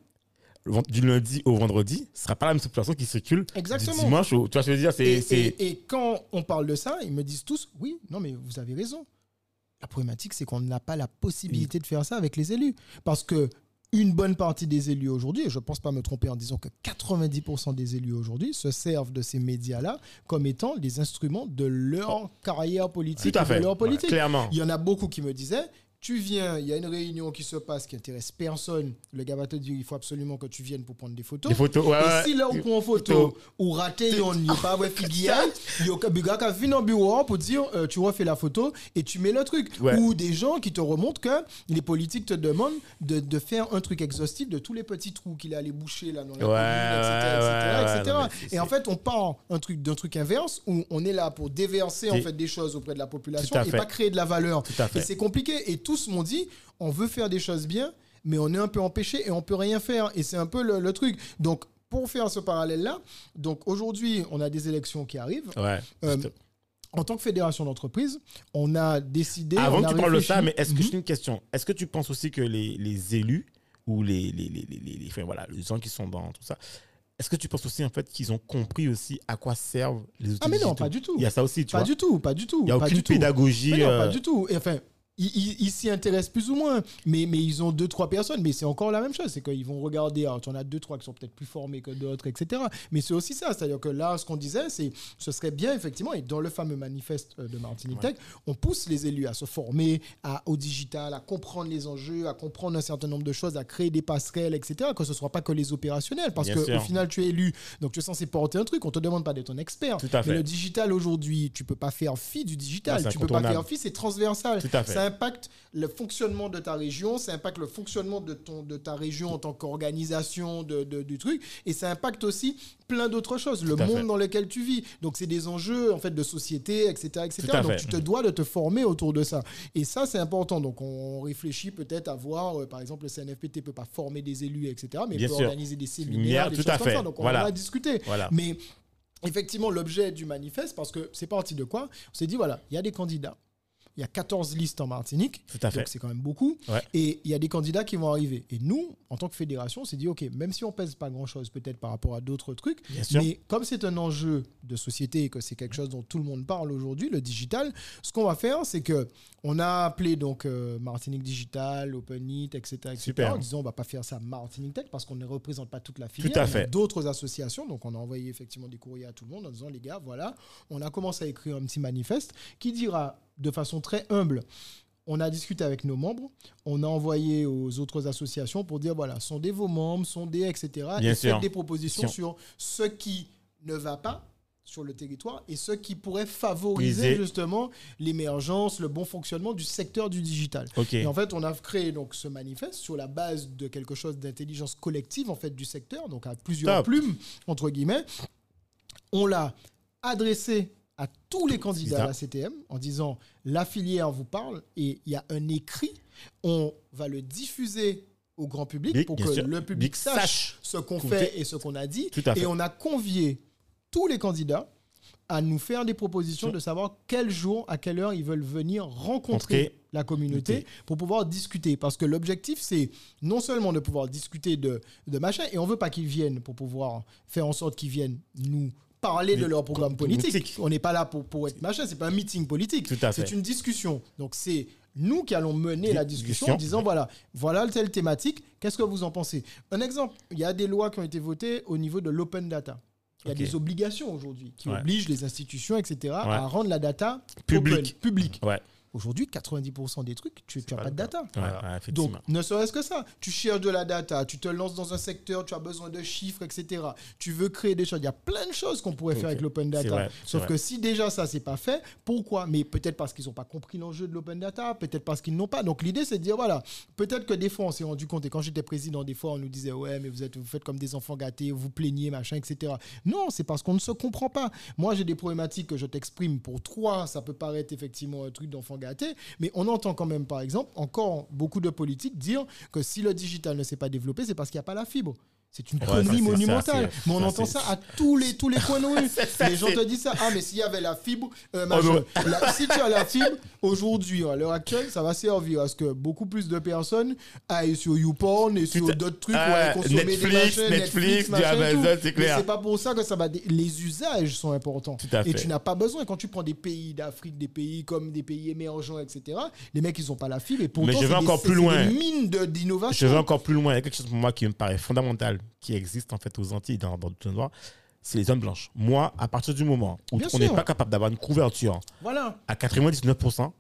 du lundi au vendredi sera pas la même population qui circule Exactement. du dimanche au. Tu vois ce que je veux dire Et, et- et quand on parle de ça, ils me disent tous, oui, non, mais vous avez raison. La problématique, c'est qu'on n'a pas la possibilité de faire ça avec les élus. Parce que une bonne partie des élus aujourd'hui, et je ne pense pas me tromper en disant que 90% des élus aujourd'hui se servent de ces médias-là comme étant des instruments de leur carrière politique, Tout à fait. de leur politique. Ouais, clairement. Il y en a beaucoup qui me disaient, tu viens, il y a une réunion qui se passe qui intéresse personne. Le gars va te dire, il faut absolument que tu viennes pour prendre des photos. Des photos, ouais, Et si là, on prend photo, Photo. ou raté, on n'y a pas ouais, figure, il y a un qui venu dans le bureau pour dire, euh, tu refais la photo et tu mets le truc. Ouais. Ou des gens qui te remontent que les politiques te demandent de, de faire un truc exhaustif de tous les petits trous qu'il a les boucher là dans la Ouais, commune, etc. etc., et en fait, on part un truc, d'un truc inverse où on est là pour déverser en fait des choses auprès de la population Tout et pas créer de la valeur. Tout à fait. Et c'est compliqué. Et tous m'ont dit, on veut faire des choses bien, mais on est un peu empêché et on peut rien faire. Et c'est un peu le, le truc. Donc, pour faire ce parallèle-là, donc aujourd'hui, on a des élections qui arrivent. Ouais. Euh, En tant que fédération d'entreprise, on a décidé. Avant que tu parles de ça, mais est-ce que Mhm. j'ai une question Est-ce que tu penses aussi que les, les élus ou les, les, les, les, les- enfin, voilà, les gens qui sont dans tout ça, est-ce que tu penses aussi en fait qu'ils ont compris aussi à quoi servent les outils Ah, mais non, digitaux? pas du tout. Il y a ça aussi, tu Pas vois. du tout, pas du tout. Il n'y a pas aucune tout. pédagogie. Mais non, euh, pas du tout. Et enfin, ils, ils- ils s'y intéressent plus ou moins, mais, mais ils ont deux, trois personnes, mais c'est encore la même chose. C'est qu'ils vont regarder, alors tu en as deux, trois qui sont peut-être plus formés que d'autres, etc. Mais c'est aussi ça, c'est-à-dire que là, ce qu'on disait, c'est ce serait bien, effectivement, et dans le fameux manifeste euh, de Martinique Tech, on pousse les élus à se former à, au digital, à comprendre les enjeux, à comprendre un certain nombre de choses, à créer des passerelles, etc. Que ce ne soit pas que les opérationnels, parce qu'au final, tu es élu, donc tu es censé porter un truc, on te demande pas d'être un expert. Tout à Mais le digital aujourd'hui, tu peux pas faire fi du digital, Ouais, tu peux pas faire fi, c'est transversal. Tout à fait. Ça impacte le fonctionnement de ta région, ça impacte le fonctionnement de, ton, de ta région en tant qu'organisation de, de- du truc, et ça impacte aussi plein d'autres choses, le monde fait. dans lequel tu vis. Donc c'est des enjeux en fait de société, etc. etc. Donc fait. tu te dois de te former autour de ça. Et ça c'est important. Donc on réfléchit peut-être à voir, euh, par exemple le CNFPT peut pas former des élus, etc. Mais Bien peut sûr. organiser des Séminaire, séminaires, des tout choses à comme fait. ça. Donc on Voilà. en a discuté. Voilà. Mais effectivement, l'objet du manifeste, parce que c'est parti de quoi? On s'est dit, voilà, il y a des candidats. Il y a 14 listes en Martinique. Tout à fait. Donc c'est quand même beaucoup. Ouais. Et il y a des candidats qui vont arriver. Et nous, en tant que fédération, on s'est dit, OK, même si on pèse pas grand-chose peut-être par rapport à d'autres trucs, Bien sûr. mais comme c'est un enjeu de société et que c'est quelque chose dont tout le monde parle aujourd'hui, le digital, ce qu'on va faire, c'est que on a appelé donc euh, Martinique Digital, OpenIT, etc., etc. Super. En disant, on va pas faire ça Martinique Tech parce qu'on ne représente pas toute la filière. à On a fait. D'autres associations. Donc on a envoyé effectivement des courriers à tout le monde en disant, les gars, voilà, on a commencé à écrire un petit manifeste qui dira de façon très humble on a discuté avec nos membres, on a envoyé aux autres associations pour dire voilà, sondez vos membres, sondez, etc. Bien et sûr. faites des propositions Si sur ce qui ne va pas sur le territoire et ce qui pourrait favoriser justement l'émergence, le bon fonctionnement du secteur du digital. Ok. Et en fait, on a créé donc ce manifeste sur la base de quelque chose d'intelligence collective en fait du secteur, donc à plusieurs Top. plumes entre guillemets. On l'a adressé à tous les candidats à la CTM en disant la filière vous parle et il y a un écrit, on va le diffuser au grand public pour que sûr. le public sache sache ce qu'on fait et ce qu'on a dit. Et on a convié tous les candidats à nous faire des propositions de savoir quel jour, à quelle heure ils veulent venir rencontrer la communauté communauté. pour pouvoir discuter. Parce que l'objectif, c'est non seulement de pouvoir discuter de, de machin, et on veut pas qu'ils viennent pour pouvoir faire en sorte qu'ils viennent nous parler de leur programme politique. politique. On n'est pas là pour, pour être machin, c'est pas un meeting politique. C'est une discussion. Donc c'est nous qui allons mener la discussion en disant voilà, voilà telle thématique, qu'est-ce que vous en pensez? Un exemple, il y a des lois qui ont été votées au niveau de l'open data. Il y a des obligations aujourd'hui qui Ouais. obligent les institutions, etc., à rendre la data Public. publique. Ouais. Aujourd'hui, 90% des trucs, tu n'as pas de data. Ouais, Voilà. ouais, effectivement. Donc, ne serait-ce que ça. Tu cherches de la data, tu te lances dans un secteur, tu as besoin de chiffres, etc. Tu veux créer des choses. Il y a plein de choses qu'on pourrait faire avec l'open data. vrai, Sauf vrai. que si déjà ça, c'est pas fait, pourquoi? Mais peut-être parce qu'ils n'ont pas compris l'enjeu de l'open data, peut-être parce qu'ils n'ont pas. Donc, l'idée, c'est de dire, voilà, peut-être que des fois, on s'est rendu compte, et quand j'étais président, des fois, on nous disait, ouais, mais vous, êtes, vous faites comme des enfants gâtés, vous plaignez, machin, etc. Non, c'est parce qu'on ne se comprend pas. Moi, j'ai des problématiques que je t'exprime pour trois, ça peut paraître effectivement un truc d'enfant gâté, mais on entend quand même, par exemple, encore beaucoup de politiques dire que si le digital ne s'est pas développé, c'est parce qu'il n'y a pas la fibre. C'est une connerie monumentale. Mais on ça, entend ça à tous les, tous les coins de rue. Les gens te disent ça. Ah, mais s'il y avait la fibre, euh, Oh. La- si tu as la fibre, aujourd'hui, à l'heure actuelle, ça va servir à ce que beaucoup plus de personnes aillent sur YouPorn et sur d'autres trucs Ah, pour aller consommer Netflix, des machins, Netflix, et Amazon, c'est Mais clair. c'est pas pour ça que ça va. Les usages sont importants. Tout à Et fait. tu n'as pas besoin. Quand tu prends des pays d'Afrique, des pays comme des pays émergents, etc., les mecs, ils ont pas la fibre. Et pourtant, je c'est vais encore plus loin. des mines de- Je d'innovation. vais encore plus loin. Il y a quelque chose pour moi qui me paraît fondamental, qui existe en fait aux Antilles, dans, le noir, c'est les zones blanches. Moi, à partir du moment où Bien on n'est pas capable d'avoir une couverture Voilà. à 99%,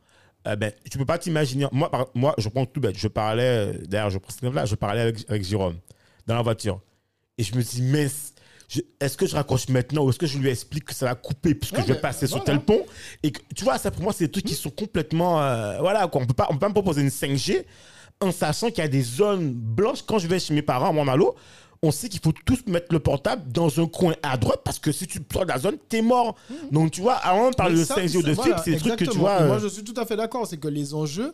euh, ben, tu peux pas t'imaginer. Moi, par- moi, je prends tout bête. Je parlais, d'ailleurs, je prends cet exemple-là, je parlais avec, avec Jérôme dans la voiture. Et je me dis, mais je- est-ce que je raccroche maintenant ou est-ce que je lui explique que ça va couper puisque Ouais, je vais passer sur voilà. tel pont Et que, tu vois, ça pour moi, c'est des trucs qui sont complètement. euh, voilà, quoi. On peut pas, on peut pas me proposer une 5G en sachant qu'il y a des zones blanches. Quand je vais chez mes parents à Montmalo, on sait qu'il faut tous mettre le portable dans un coin à droite parce que si tu sors de la zone, t'es mort. Donc, tu vois, avant on parle de ça, 5G ou de ça, fibre, c'est des trucs que tu vois. Et euh, Moi, je suis tout à fait d'accord. C'est que les enjeux,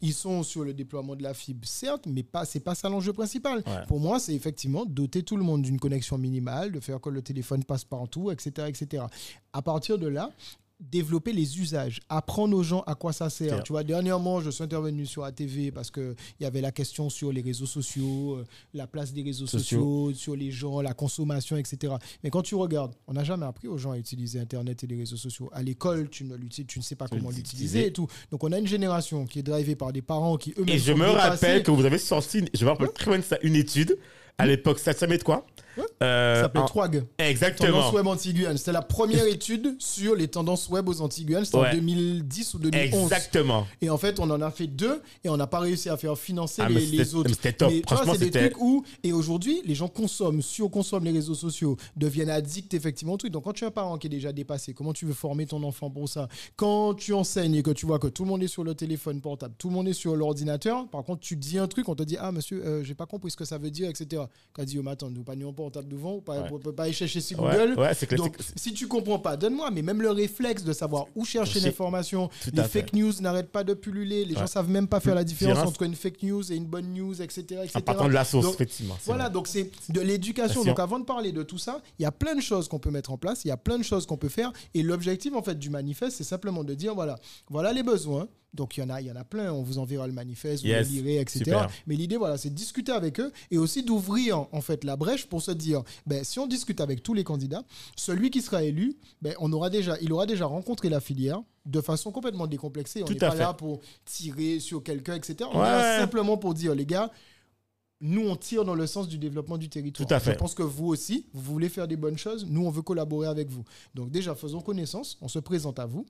ils sont sur le déploiement de la fibre, certes, mais pas, c'est pas ça l'enjeu principal. Ouais. Pour moi, c'est effectivement doter tout le monde d'une connexion minimale, de faire que le téléphone passe partout, etc., etc. À partir de là, développer les usages, apprendre aux gens à quoi ça sert. Tu vois, dernièrement, je suis intervenu sur ATV parce que il y avait la question sur les réseaux sociaux, euh, la place des réseaux sociaux, Sociaux. sur les gens, la consommation, etc. Mais quand tu regardes, on n'a jamais appris aux gens à utiliser Internet et les réseaux sociaux. À l'école, tu ne, tu ne sais pas comment l'utiliser et tout. Donc on a une génération qui est drivée par des parents qui eux-mêmes Et je me dépassés. rappelle que vous avez sorti, je me rappelle très bien de ça, une étude. À l'époque, ça s'appelait de quoi Ouais. Euh, Ça s'appelait en-. Exactement. Tendance web anti-Guyane. C'était la première étude sur les tendances web aux Antilles-Guyane. C'était en Ouais. 2010 ou 2011. Exactement. Et en fait, on en a fait deux et on n'a pas réussi à faire financer Ah, les, les autres. mais c'était top. Mais Franchement, c'est des trucs où. Et aujourd'hui, les gens consomment, surconsomment les réseaux sociaux, deviennent addicts effectivement au truc. Donc, quand tu as un parent qui est déjà dépassé, comment tu veux former ton enfant pour ça? Quand tu enseignes et que tu vois que tout le monde est sur le téléphone portable, tout le monde est sur l'ordinateur, par contre, tu dis un truc, on te dit Ah, monsieur, euh, j'ai pas compris ce que ça veut dire, etc. Quand dit Oh, attends, nous pas nous en portable devant, on peut Ouais. on peut pas aller chercher sur Google. Donc, si tu comprends pas, donne-moi. Mais même le réflexe de savoir où chercher l'information, les fait. fake news n'arrêtent pas de pulluler. Les gens savent même pas faire la différence Différence. entre une fake news et une bonne news, etc. etc. En partant de la source, Donc, effectivement. Voilà, vrai. donc c'est de l'éducation. Donc avant de parler de tout ça, il y a plein de choses qu'on peut mettre en place, il y a plein de choses qu'on peut faire. Et l'objectif en fait du manifeste, c'est simplement de dire voilà, voilà les besoins. Donc il y en a, il y en a plein. On vous enverra le manifeste, vous Yes, le lirez, etc. super. Mais l'idée voilà, c'est de discuter avec eux et aussi d'ouvrir en fait la brèche pour se dire ben si on discute avec tous les candidats, celui qui sera élu, ben on aura déjà, il aura déjà rencontré la filière de façon complètement décomplexée. On n'est pas fait. là pour tirer sur quelqu'un, etc. On Ouais. est là simplement pour dire les gars nous, on tire dans le sens du développement du territoire. Tout à fait. Je pense que vous aussi, vous voulez faire des bonnes choses. Nous, on veut collaborer avec vous. Donc déjà, faisons connaissance. On se présente à vous.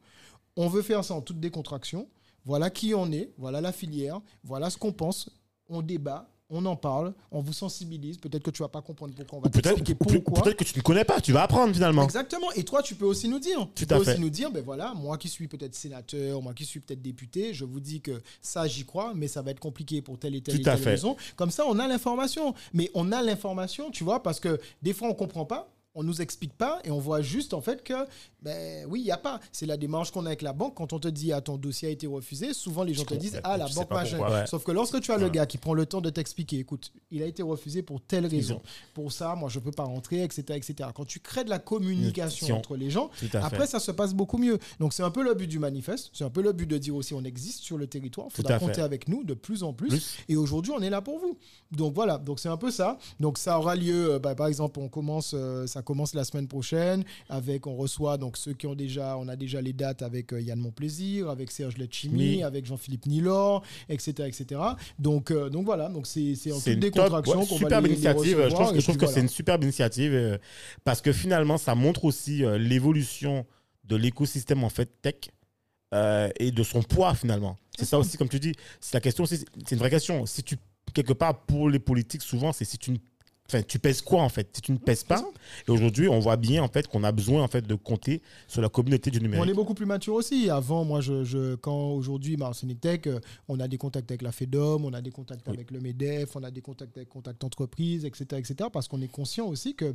On veut faire ça en toute décontraction. Voilà qui on est. Voilà la filière. Voilà ce qu'on pense. On débat. On en parle. On vous sensibilise. Peut-être que tu vas pas comprendre pourquoi. On va t'expliquer pourquoi. peut-être que tu ne connais pas, tu vas apprendre finalement. Exactement. Et toi, tu peux aussi nous dire. tu peux fait. aussi nous dire, ben voilà, moi qui suis peut-être sénateur, moi qui suis peut-être député, je vous dis que ça, j'y crois, mais ça va être compliqué pour telle et telle, Tout et à telle fait. raison. Comme ça, on a l'information. Mais on a l'information, tu vois, parce que des fois, on comprend pas. On nous explique pas et on voit juste en fait que ben oui il y a pas c'est la démarche qu'on a avec la banque quand on te dit ah ton dossier a été refusé souvent les gens te disent ah la banque machin ouais. sauf que lorsque tu as le gars qui prend le temps de t'expliquer écoute il a été refusé pour telle raison pour ça moi je peux pas rentrer etc etc quand tu crées de la communication entre les gens après, ça se passe beaucoup mieux. Donc, c'est un peu le but du manifeste. C'est un peu le but de dire aussi on existe sur le territoire. Faudra fait. compter avec nous de plus en plus. Plus. Et aujourd'hui, on est là pour vous. Donc, voilà. Donc, c'est un peu ça. Donc, ça aura lieu. euh, bah, par exemple, on commence, euh, ça commence la semaine prochaine. Avec, on reçoit donc ceux qui ont déjà, on a déjà les dates avec euh, Yann Monplaisir, avec Serge Letchimi, Oui. avec Jean-Philippe Nilor, etc., etc. Donc, euh, donc voilà. Donc, c'est c'est en toute décontraction ouais, qu'on va superbe les- les initiative. Je trouve que, je trouve c'est une superbe initiative euh, parce que finalement, ça montre aussi euh, l'évolution de l'écosystème en fait tech euh, et de son poids finalement. C'est ça aussi, comme tu dis. C'est la question aussi, c'est une vraie question. Si tu quelque part pour les politiques, souvent, c'est si tu ne Enfin, tu pèses quoi en fait? Si tu ne pèses pas, et aujourd'hui, on voit bien en fait qu'on a besoin en fait de compter sur la communauté du On numérique. est beaucoup plus mature aussi. Avant, moi, je, je- quand aujourd'hui, Martinique Tech, euh, on a des contacts avec la FEDOM, on a des contacts Oui. avec le MEDEF, on a des contacts avec Contact Entreprise, etc., etc., parce qu'on est conscient aussi que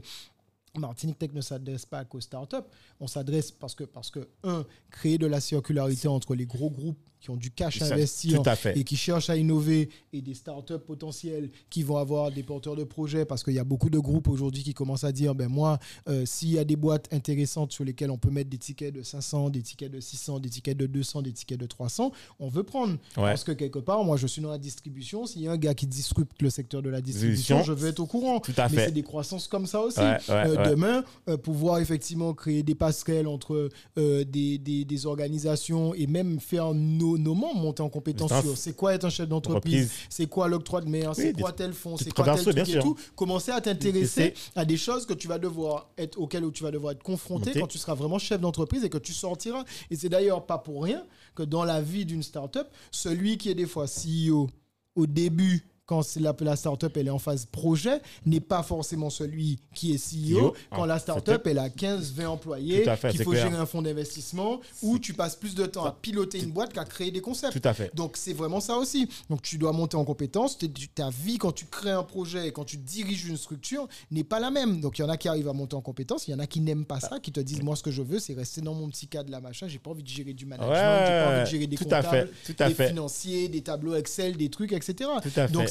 Martinique Tech ne s'adresse pas qu'aux startups. On s'adresse parce que, parce que, un, créer de la circularité entre les gros groupes qui ont du cash à investir à et qui cherchent à innover et des startups potentielles qui vont avoir des porteurs de projets parce qu'il y a beaucoup de groupes aujourd'hui qui commencent à dire ben moi euh, s'il y a des boîtes intéressantes sur lesquelles on peut mettre des tickets de 500 des tickets de 600 des tickets de 200 des tickets de 300 on veut prendre. Parce que quelque part moi je suis dans la distribution. S'il y a un gars qui disrupte le secteur de la distribution je veux être au courant. Tout à mais c'est des croissances comme ça aussi. Ouais, ouais, Euh, ouais. demain euh, pouvoir effectivement créer des passerelles entre euh, des, des, des organisations et même faire nos, nos membres monter en compétence sur c'est quoi être un chef d'entreprise, Entreprise. c'est quoi l'octroi de mer, c'est quoi tel fonds, c'est quoi tel truc bien et sûr. tout. Commencer à t'intéresser à des choses que tu vas devoir être auxquelles tu vas devoir être confronté quand tu seras vraiment chef d'entreprise et que tu sortiras. Et c'est d'ailleurs pas pour rien que dans la vie d'une startup, celui qui est des fois CEO au début quand la, la startup elle est en phase projet, n'est pas forcément celui qui est CEO quand ah, la startup. elle a 15, 20 employés, qu'il faut clair. gérer un fonds d'investissement, où tu passes plus de temps à piloter une boîte qu'à créer des concepts. Tout à fait. Donc c'est vraiment ça aussi. Donc tu dois monter en compétence. Ta vie quand tu crées un projet et quand tu diriges une structure n'est pas la même. Donc il y en a qui arrivent à monter en compétence, il y en a qui n'aiment pas ça, qui te disent moi ce que je veux c'est rester dans mon petit cadre là machin. J'ai pas envie de gérer du management, Ouais, j'ai pas envie de gérer des tout à comptables, fait, tout à des fait. financiers, des tableaux Excel, des trucs etc. Tout à fait. Donc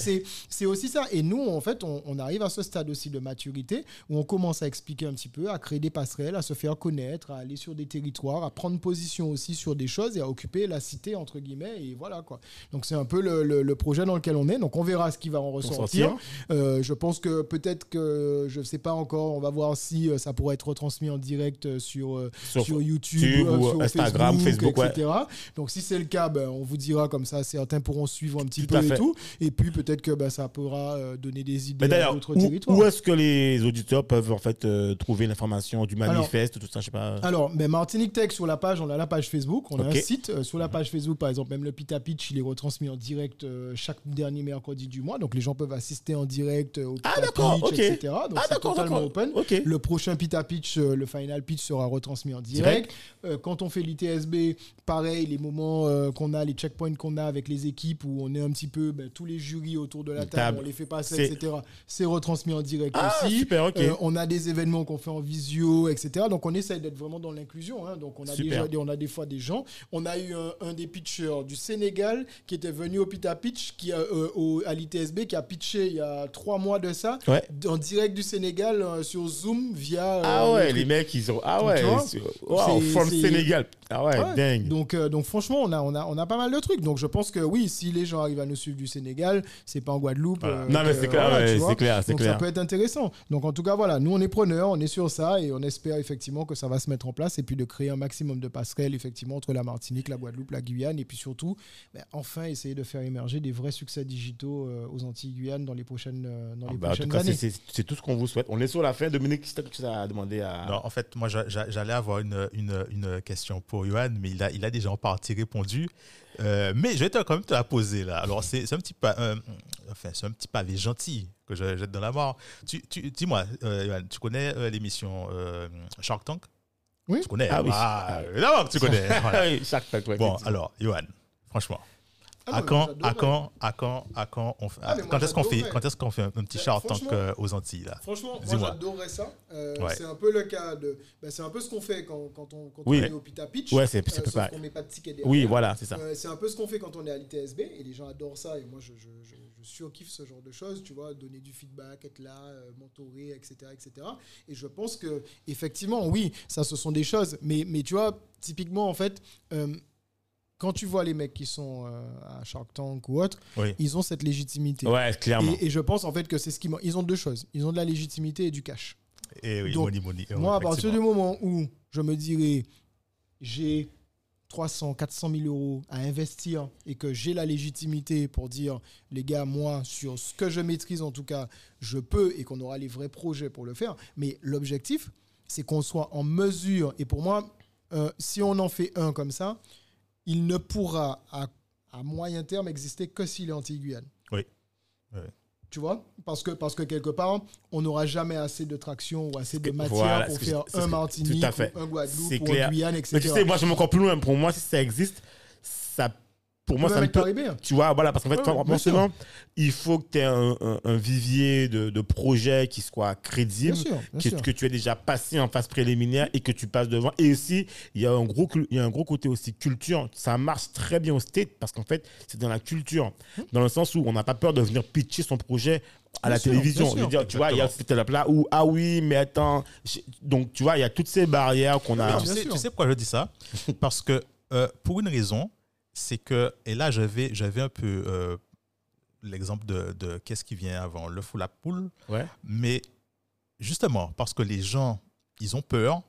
c'est aussi ça. Et nous en fait on, on arrive à ce stade aussi de maturité où on commence à expliquer un petit peu, à créer des passerelles, à se faire connaître, à aller sur des territoires, à prendre position aussi sur des choses et à occuper la cité entre guillemets et voilà quoi. Donc c'est un peu le, le- le projet dans lequel on est. Donc on verra ce qui va en ressortir. sortir. Euh, je pense que peut-être que je ne sais pas encore. On va voir si euh, ça pourrait être retransmis en direct euh, sur Sur sur, YouTube, YouTube ou sur Instagram, Facebook, etc. Donc si c'est le cas, ben, on vous dira comme ça. Certains pourront suivre un petit Tout peu et tout. Et puis peut-être que ben, ça pourra euh, donner des idées à d'autres où, territoires. où est-ce que les auditeurs peuvent en fait euh, trouver l'information du Alors- manifeste, tout ça, je sais pas. Alors, mais Martinique Tech sur la page, on a la page Facebook, on a un site euh, sur la page Facebook, par exemple, même le Pita Pitch, il est retransmis en direct euh, chaque dernier mercredi du mois, donc les gens peuvent assister en direct au Pita Ah, d'accord, Pitch, etc. Donc Ah, c'est totalement open. Le prochain Pita Pitch, le final pitch sera retransmis en direct. Direct. Quand on fait l'ITSB, pareil, les moments qu'on a, les checkpoints qu'on a avec les équipes où on est un petit peu ben, tous les jurys autour de la table, table. on les fait passer, etc. C'est retransmis en direct Ah, aussi. super, ok. Euh, on a des événements qu'on fait en visio, etc. Donc on essaye d'être vraiment dans l'inclusion. hein. Donc on a Super. déjà des, on a des fois des gens. On a eu un, un des pitchers du Sénégal qui était venu au Pita Pitch, qui a, euh, au, à l'ITSB, qui a pitché il y a trois mois de ça, Ouais. en direct du Sénégal euh, sur Zoom via. Ah ouais, les mecs, ils ont. Ah ouais, wow, from Sénégal. Ah ouais, Ouais. dingue. Donc, donc franchement, on a, on, a, on a pas mal de trucs. Donc je pense que oui, si les gens arrivent à nous suivre du Sénégal, c'est pas en Guadeloupe. Voilà. euh, non, mais que- c'est clair, ouais, c'est clair, c'est Donc clair. ça peut être intéressant. Donc en tout cas, voilà, nous on est preneurs, on est sur ça et on espère effectivement que ça va se mettre en place et puis de créer un maximum de passerelles effectivement entre la Martinique, la Guadeloupe, la Guyane et puis surtout, ben, enfin essayer de faire émerger des vrais succès digitaux euh, aux Antilles Guyane dans les prochaines, euh, dans Ah les bah, en tout prochaines cas, années. c'est tout ce qu'on vous souhaite. On est sur la fin. Dominique, qu'est-ce que tu as demandé à. Non, en fait, moi, j'a- j'a- j'allais avoir une, une, une question pour Johan, mais il a, il a déjà en partie répondu. Euh, mais je vais te, quand même te la poser là. Alors, c'est un petit pa- euh, enfin, c'est un petit pavé gentil que je jette dans la mort. Tu, tu, dis-moi, euh, tu connais euh, l'émission euh, Shark Tank? Oui. Tu connais? Ah oui. Ah, évidemment que tu connais. Voilà. Fois, ouais, Bon, alors, Johan, franchement, Ah à quand, à j'adorerais. quand, à quand, à quand, on fait, Ah, quand est-ce qu'on fait, quand est-ce qu'on fait un, un petit Ben, Shark Tank franchement- euh, aux Antilles là? Franchement, moi j'adorerais ça. Euh, Ouais. C'est un peu le cas de. ben, c'est un peu ce qu'on fait quand, quand on, quand Oui. on est au Pita Pitch. Ouais, c'est- c'est euh, pas- qu'on met pas de ticket derrière. Oui, voilà, c'est ça. Euh, c'est un peu ce qu'on fait quand on est à l'ITSB et les gens adorent ça et moi je, je, je, je surkiffe ce genre de choses, tu vois, donner du feedback, être là, euh, mentorer, etc., etc. Et je pense que effectivement, oui, ça ce sont des choses, mais, mais tu vois, typiquement en fait, quand tu vois les mecs qui sont euh, à Shark Tank ou autre, Oui. ils ont cette légitimité. Ouais, clairement. Et, et je pense en fait que c'est ce qui man- ils ont deux choses, ils ont de la légitimité et du cash. Et oui, Donc, money, money. Moi, à partir du moment où je me dirais, j'ai 300, 400 000 euros à investir et que j'ai la légitimité pour dire, les gars, moi, sur ce que je maîtrise en tout cas, je peux et qu'on aura les vrais projets pour le faire. Mais l'objectif, c'est qu'on soit en mesure, et pour moi, euh, si on en fait un comme ça, il ne pourra à, à moyen terme exister que s'il est anti-Guyane. Oui. Oui. Tu vois? Parce que, parce que quelque part, on n'aura jamais assez de traction ou assez de matière Voilà, pour faire un Martinique, ou un Guadeloupe, ou un Guyane, Mais etc. tu sais, moi, je vais encore plus loin. Pour moi, si ça existe, pour moi, ça ne peut, tu vois, voilà, parce qu'en fait, Ouais, forcément, il faut que tu aies un, un- un vivier de, de projets qui soit crédible, Bien sûr, bien que, sûr. que tu aies déjà passé en phase préliminaire et que tu passes devant. Et aussi, il y a un gros, il y a un gros côté aussi culture. Ça marche très bien au state parce qu'en fait, c'est dans la culture. Dans le sens où on n'a pas peur de venir pitcher son projet à Bien la sûr, télévision. Je veux dire, tu vois, il y a cette étape-là où, ah oui, mais attends. Donc, tu vois, il y a toutes ces barrières qu'on a. Ah, sais, tu sais pourquoi je dis ça? Parce que, euh, pour une raison, c'est que, et là, j'avais j'avais un peu euh, l'exemple de, de qu'est-ce qui vient avant, l'œuf ou la poule. Ouais. Mais justement, parce que les gens, ils ont peur,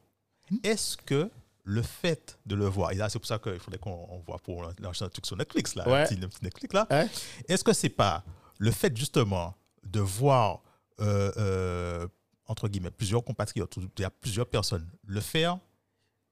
est-ce que le fait de le voir, et là, c'est pour ça qu'il faudrait qu'on on voit pour lancer un truc sur Netflix, là, Ouais. un, petit, un petit Netflix, là, Ouais. est-ce que c'est pas le fait, justement, de voir, euh, euh, entre guillemets, plusieurs compatriotes, ou il y a plusieurs personnes le faire,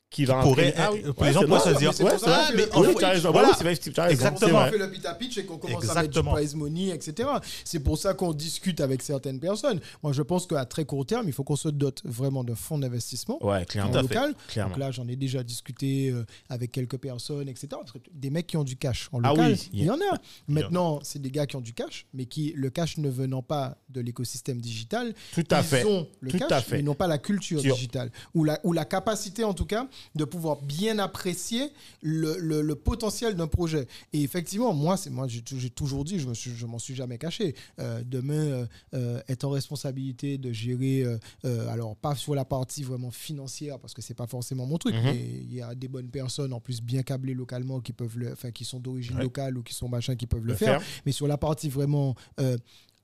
Qui va pourrait- Ah oui. pour Ouais, les gens pourraient se dire, Ouais, mais en fait, tu as raison. voilà. C'est vrai. Exactement. C'est on fait le pitch à pitch et qu'on commence à Exactement. mettre du prize money, etc. C'est pour ça qu'on discute avec certaines personnes. Moi, je pense qu'à très court terme, il faut qu'on se dote vraiment d'un fonds d'investissement Ouais, en clairement. À local. clairement. Donc là, j'en ai déjà discuté euh, avec quelques personnes, etc. Des mecs qui ont du cash en Ah local, oui, il y en a. Il y en a. Maintenant, c'est des gars qui ont du cash, mais qui, le cash ne venant pas de l'écosystème digital, Tout à ils fait. ont le Tout cash, à fait. mais ils n'ont pas la culture digitale ou la, ou la capacité en tout cas de pouvoir bien apprécier le, le- le potentiel d'un projet. Et effectivement, moi, c'est moi, j'ai tou- j'ai toujours dit, je me suis, je m'en suis jamais caché. Euh, demain, euh, euh, être en responsabilité de gérer, euh, alors pas sur la partie vraiment financière parce que c'est pas forcément mon truc, Mhm. mais il y a des bonnes personnes en plus bien câblées localement qui peuvent le, enfin qui sont d'origine Ouais. locale ou qui sont machin qui peuvent le, Le faire. faire. Mais sur la partie vraiment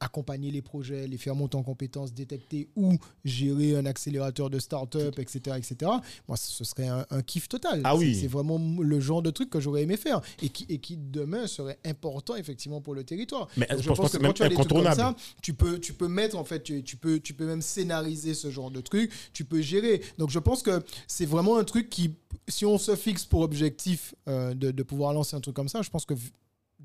accompagner les projets, les faire monter en compétences, détecter ou gérer un accélérateur de start-up, etc., etc., moi, ce serait un, un kiff total. Ah oui. C'est- vraiment le genre de truc que j'aurais aimé faire et qui, et qui demain serait important effectivement pour le territoire. Mais Donc, je pense que c'est quand même tu as des trucs comme ça, tu peux, tu peux mettre en fait, tu, tu peux, tu peux même scénariser ce genre de truc, tu peux gérer. Donc je pense que c'est vraiment un truc qui, si on se fixe pour objectif euh, de, de pouvoir lancer un truc comme ça, je pense que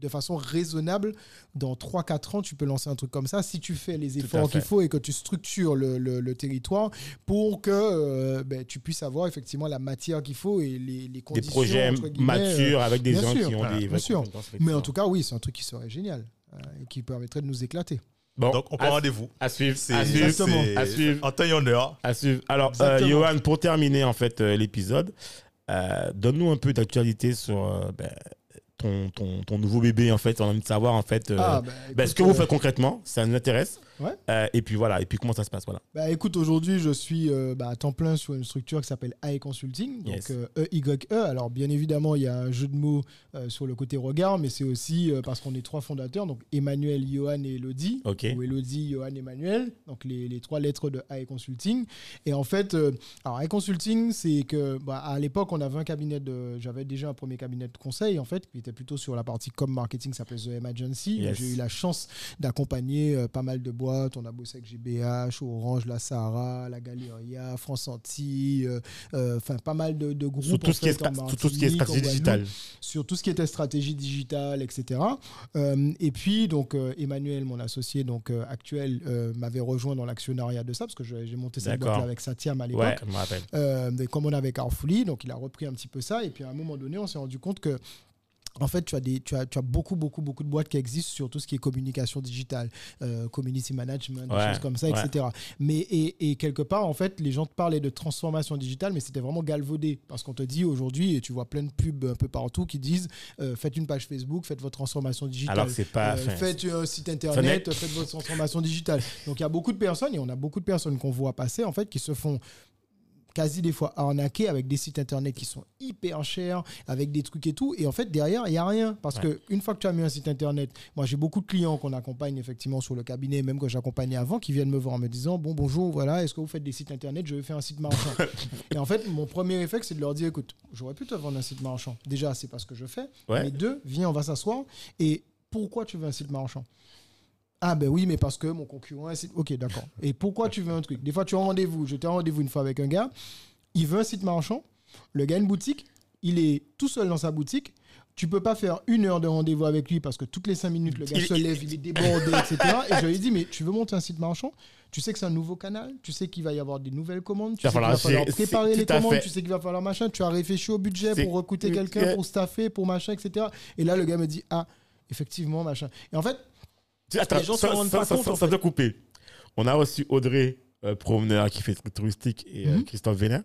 de façon raisonnable, dans 3-4 ans, tu peux lancer un truc comme ça si tu fais les efforts qu'il faut et que tu structures le, le- le territoire pour que euh, ben, tu puisses avoir effectivement la matière qu'il faut et les, les Des conditions projets guillemets, euh, matures avec des bien gens sûr. qui ont Voilà, des bien sûr. Mais en tout cas, oui, c'est un truc qui serait génial euh, et qui permettrait de nous éclater. Bon, Donc, on prend à, rendez-vous. à suivre. C'est À suivre. À suivre. En temps et en heure. À suivre. Alors, euh. Johan, pour terminer en fait euh, l'épisode, euh, donne-nous un peu d'actualité sur euh, ben, ton, ton, ton nouveau bébé en fait. On a envie de savoir en fait euh, Ah, bah, ben, ce que vous euh, faites concrètement. Ça nous intéresse. Ouais. Euh, et puis voilà. Et puis comment ça se passe voilà. Bah écoute, aujourd'hui, je suis euh, bah, à temps plein sur une structure qui s'appelle AI Consulting, donc Yes. euh, E-Y-E. Alors, bien évidemment, il y a un jeu de mots sur le côté regard, mais c'est aussi parce qu'on est trois fondateurs, donc Emmanuel, Johan et Elodie. Ou Elodie, Johan, Emmanuel, donc les, les trois lettres de AI Consulting. Et en fait, alors AI Consulting, c'est que bah, à l'époque, on avait un cabinet de. J'avais déjà un premier cabinet de conseil, en fait, qui était plutôt sur la partie com marketing, ça s'appelait The Emergency. Yes. J'ai eu la chance d'accompagner euh, pas mal de boîtes. On a bossé avec GBH, Orange, La Sahara, La Galeria, France Antilles, euh, euh, enfin pas mal de, de groupes. Sur tout en ce qui est sur tout ce qui stratégie digitale. sur tout ce qui était stratégie digitale, etc. Et puis, donc, Emmanuel, mon associé donc, actuel, m'avait rejoint dans l'actionnariat de ça, parce que j'ai monté cette boîte avec Satiam à l'époque. Ouais, comme on avait Carrefourly, donc il a repris un petit peu ça. Et puis à un moment donné, on s'est rendu compte que. En fait, tu as, des, tu, as, tu as beaucoup, beaucoup, beaucoup de boîtes qui existent sur tout ce qui est communication digitale, euh, community management, des choses comme ça, ouais. etc. Mais, et, et quelque part, en fait, les gens te parlaient de transformation digitale, mais c'était vraiment galvaudé. Parce qu'on te dit aujourd'hui, et tu vois plein de pubs un peu partout qui disent euh, faites une page Facebook, faites votre transformation digitale. Alors c'est pas. Euh, faites un site net. internet, faites votre transformation digitale. Donc il y a beaucoup de personnes, et on a beaucoup de personnes qu'on voit passer, en fait, qui se font quasi des fois arnaquer avec des sites internet qui sont hyper chers, avec des trucs et tout. Et en fait, derrière, il n'y a rien. Parce Ouais. que une fois que tu as mis un site internet, moi j'ai beaucoup de clients qu'on accompagne effectivement sur le cabinet, même que j'accompagnais avant, qui viennent me voir en me disant Bon, bonjour, voilà, est-ce que vous faites des sites internet? Je vais faire un site marchand. et en fait, mon premier réflexe, c'est de leur dire Écoute, j'aurais pu te vendre un site marchand. Déjà, c'est pas ce que je fais. Ouais. Mais deux, viens, on va s'asseoir. Et pourquoi tu veux un site marchand? Ah ben oui, mais parce que mon concurrent... est Ok, d'accord. Et pourquoi tu veux un truc? Des fois, tu as un rendez-vous. J'étais en rendez-vous une fois avec un gars. Il veut un site marchand. Le gars a une boutique. Il est tout seul dans sa boutique. tu peux pas faire une heure de rendez-vous avec lui parce que toutes les cinq minutes, le gars Il- se lève, il est débordé, etc. Et je lui ai dit, mais tu veux monter un site marchand? Tu sais que c'est un nouveau canal Tu sais qu'il va y avoir des nouvelles commandes Tu sais qu'il va falloir préparer les commandes fait. Tu sais qu'il va falloir machin Tu as réfléchi au budget pour recruter quelqu'un, pour staffer, pour machin, etc. Et là, le gars me dit, ah, effectivement, machin. Et en fait, Attends, Les gens se ça- rendent ça- pas ça- compte, ça- en ça fait. doit couper. On a reçu Audrey, euh, promeneur qui fait touristique, et euh, Mhm. Christophe Vénin.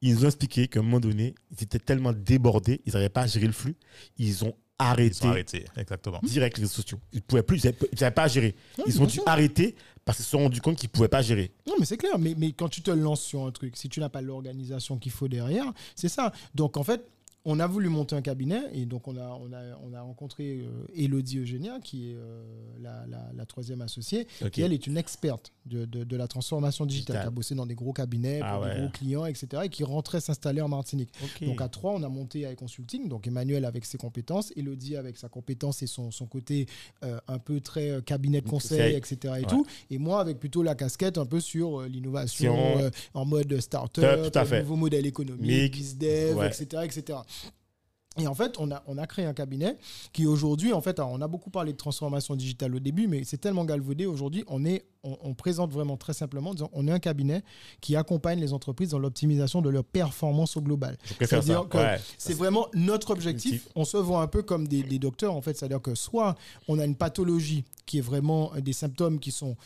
Ils nous ont expliqué qu'à un moment donné, ils étaient tellement débordés, ils n'arrivaient pas à gérer le flux. Ils ont Ils arrêté sont arrêtés, exactement. direct les réseaux sociaux. Ils ne pouvaient plus, ils n'avaient pas à gérer. Ils ont dû sûr. arrêter parce qu'ils se sont rendus compte qu'ils ne pouvaient pas gérer. Non, mais c'est clair. Mais, mais quand tu te lances sur un truc, si tu n'as pas l'organisation qu'il faut derrière, c'est ça. Donc, en fait, on a voulu monter un cabinet et donc on a, on a, on a rencontré euh, Elodie Eugénia, qui est euh, la, la- la troisième associée, qui elle est une experte de, de- de la transformation digitale, Digital. qui a bossé dans des gros cabinets, Ah pour ouais. des gros clients, etc., et qui rentrait s'installer en Martinique. Donc à trois, on a monté avec Consulting, donc Emmanuel avec ses compétences, Elodie avec sa compétence et son, son côté euh, un peu très euh, cabinet de conseil, etc. Et, Ouais. tout, et moi avec plutôt la casquette un peu sur euh, l'innovation euh, en mode start-up, nouveau modèle économique, bizdev, Ouais. etc., etc. Et en fait, on a, on a créé un cabinet qui aujourd'hui, en fait, on a beaucoup parlé de transformation digitale au début, mais c'est tellement galvaudé aujourd'hui, on, est, on, on présente vraiment très simplement, en disant, on est un cabinet qui accompagne les entreprises dans l'optimisation de leur performance au global. C'est-à-dire que Ouais. C'est vraiment notre objectif. On se voit un peu comme des, des docteurs, en fait. C'est-à-dire que soit on a une pathologie qui est vraiment euh, des symptômes qui sont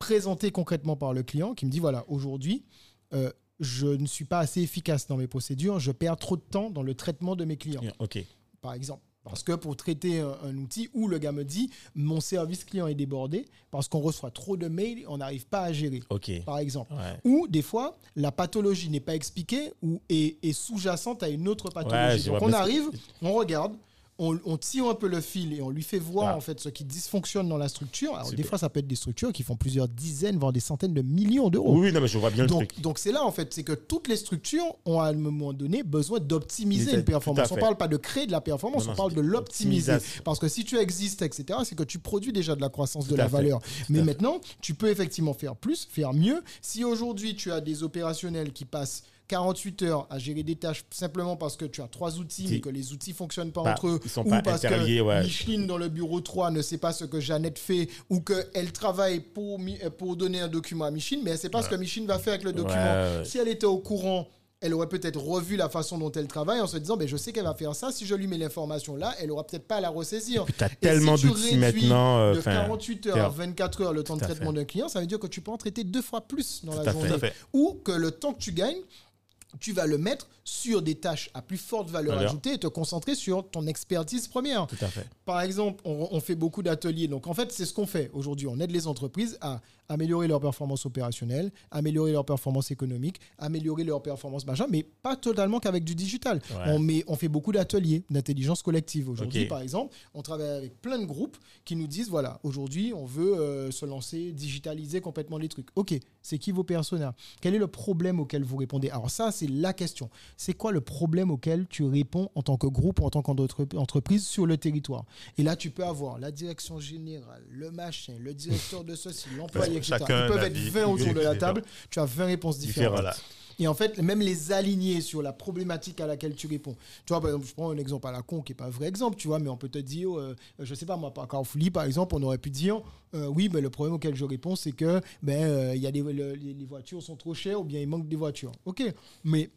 présentés concrètement par le client, qui me dit voilà, aujourd'hui, euh, je ne suis pas assez efficace dans mes procédures, je perds trop de temps dans le traitement de mes clients, par exemple. Parce que pour traiter un, un outil où le gars me dit mon service client est débordé parce qu'on reçoit trop de mails, on n'arrive pas à gérer, par exemple. Ouais. Ou des fois, la pathologie n'est pas expliquée ou est, est sous-jacente à une autre pathologie. Donc on arrive, on regarde, on, on tire un peu le fil et on lui fait voir Ah. en fait ce qui dysfonctionne dans la structure. Alors des fois, ça peut être des structures qui font plusieurs dizaines, voire des centaines de millions d'euros. Oui, non, mais je vois bien le Donc, truc. donc c'est là en fait, c'est que toutes les structures ont à un moment donné besoin d'optimiser une performance. On fait. parle pas de créer de la performance, Non, on non, parle de l'optimiser. Parce que si tu existes, etc., c'est que tu produis déjà de la croissance de Tout la fait. valeur. Mais maintenant, tu peux effectivement faire plus, faire mieux. Si aujourd'hui tu as des opérationnels qui passent 48 heures à gérer des tâches simplement parce que tu as trois outils, mais que les outils fonctionnent pas Pas- entre eux, ils sont ou pas parce que ouais. Micheline dans le bureau 3 ne sait pas ce que Jeannette fait, ou qu'elle travaille pour, euh, pour donner un document à Micheline, mais elle sait pas ce que Micheline va faire avec le document. Ouais, ouais. Si elle était au courant, elle aurait peut-être revu la façon dont elle travaille en se disant ben, je sais qu'elle va faire ça. Si je lui mets l'information là, elle aura peut-être pas à la ressaisir. Puis Et tellement si tu d'outils maintenant. euh, de enfin, 48 heures à 24 heures le temps de traitement d'un client, ça veut dire que tu peux en traiter deux fois plus dans Tout la journée. Fait. Ou que le temps que tu gagnes, tu vas le mettre sur des tâches à plus forte valeur ajoutée et te concentrer sur ton expertise première. Tout à fait. Par exemple, on, on fait beaucoup d'ateliers. Donc, en fait, c'est ce qu'on fait aujourd'hui. On aide les entreprises à améliorer leur performance opérationnelle, améliorer leur performance économique, améliorer leur performance machin, mais pas totalement qu'avec du digital. Ouais. On, met, on fait beaucoup d'ateliers d'intelligence collective. Aujourd'hui, par exemple, on travaille avec plein de groupes qui nous disent voilà, aujourd'hui, on veut euh, se lancer, digitaliser complètement les trucs. Ok, c'est qui vos personas? Quel est le problème auquel vous répondez? Alors, ça, c'est la question. C'est quoi le problème auquel tu réponds en tant que groupe ou en tant qu'entreprise sur le territoire? Et là, tu peux avoir la direction générale, le machin, le directeur de ceci, l'employé, etc. Chacun Ils peuvent être avis 20 autour de la table. Tu as 20 réponses différentes. Et en fait, même les aligner sur la problématique à laquelle tu réponds. Tu vois, par exemple, je prends un exemple à la con qui n'est pas un vrai exemple, tu vois, mais on peut te dire, euh, je sais pas, moi, par Carrefourly, par exemple, on aurait pu dire, euh, oui, mais le problème auquel je réponds, c'est que ben, euh, y a des, le- les, les voitures sont trop chères ou bien il manque des voitures. Ok, mais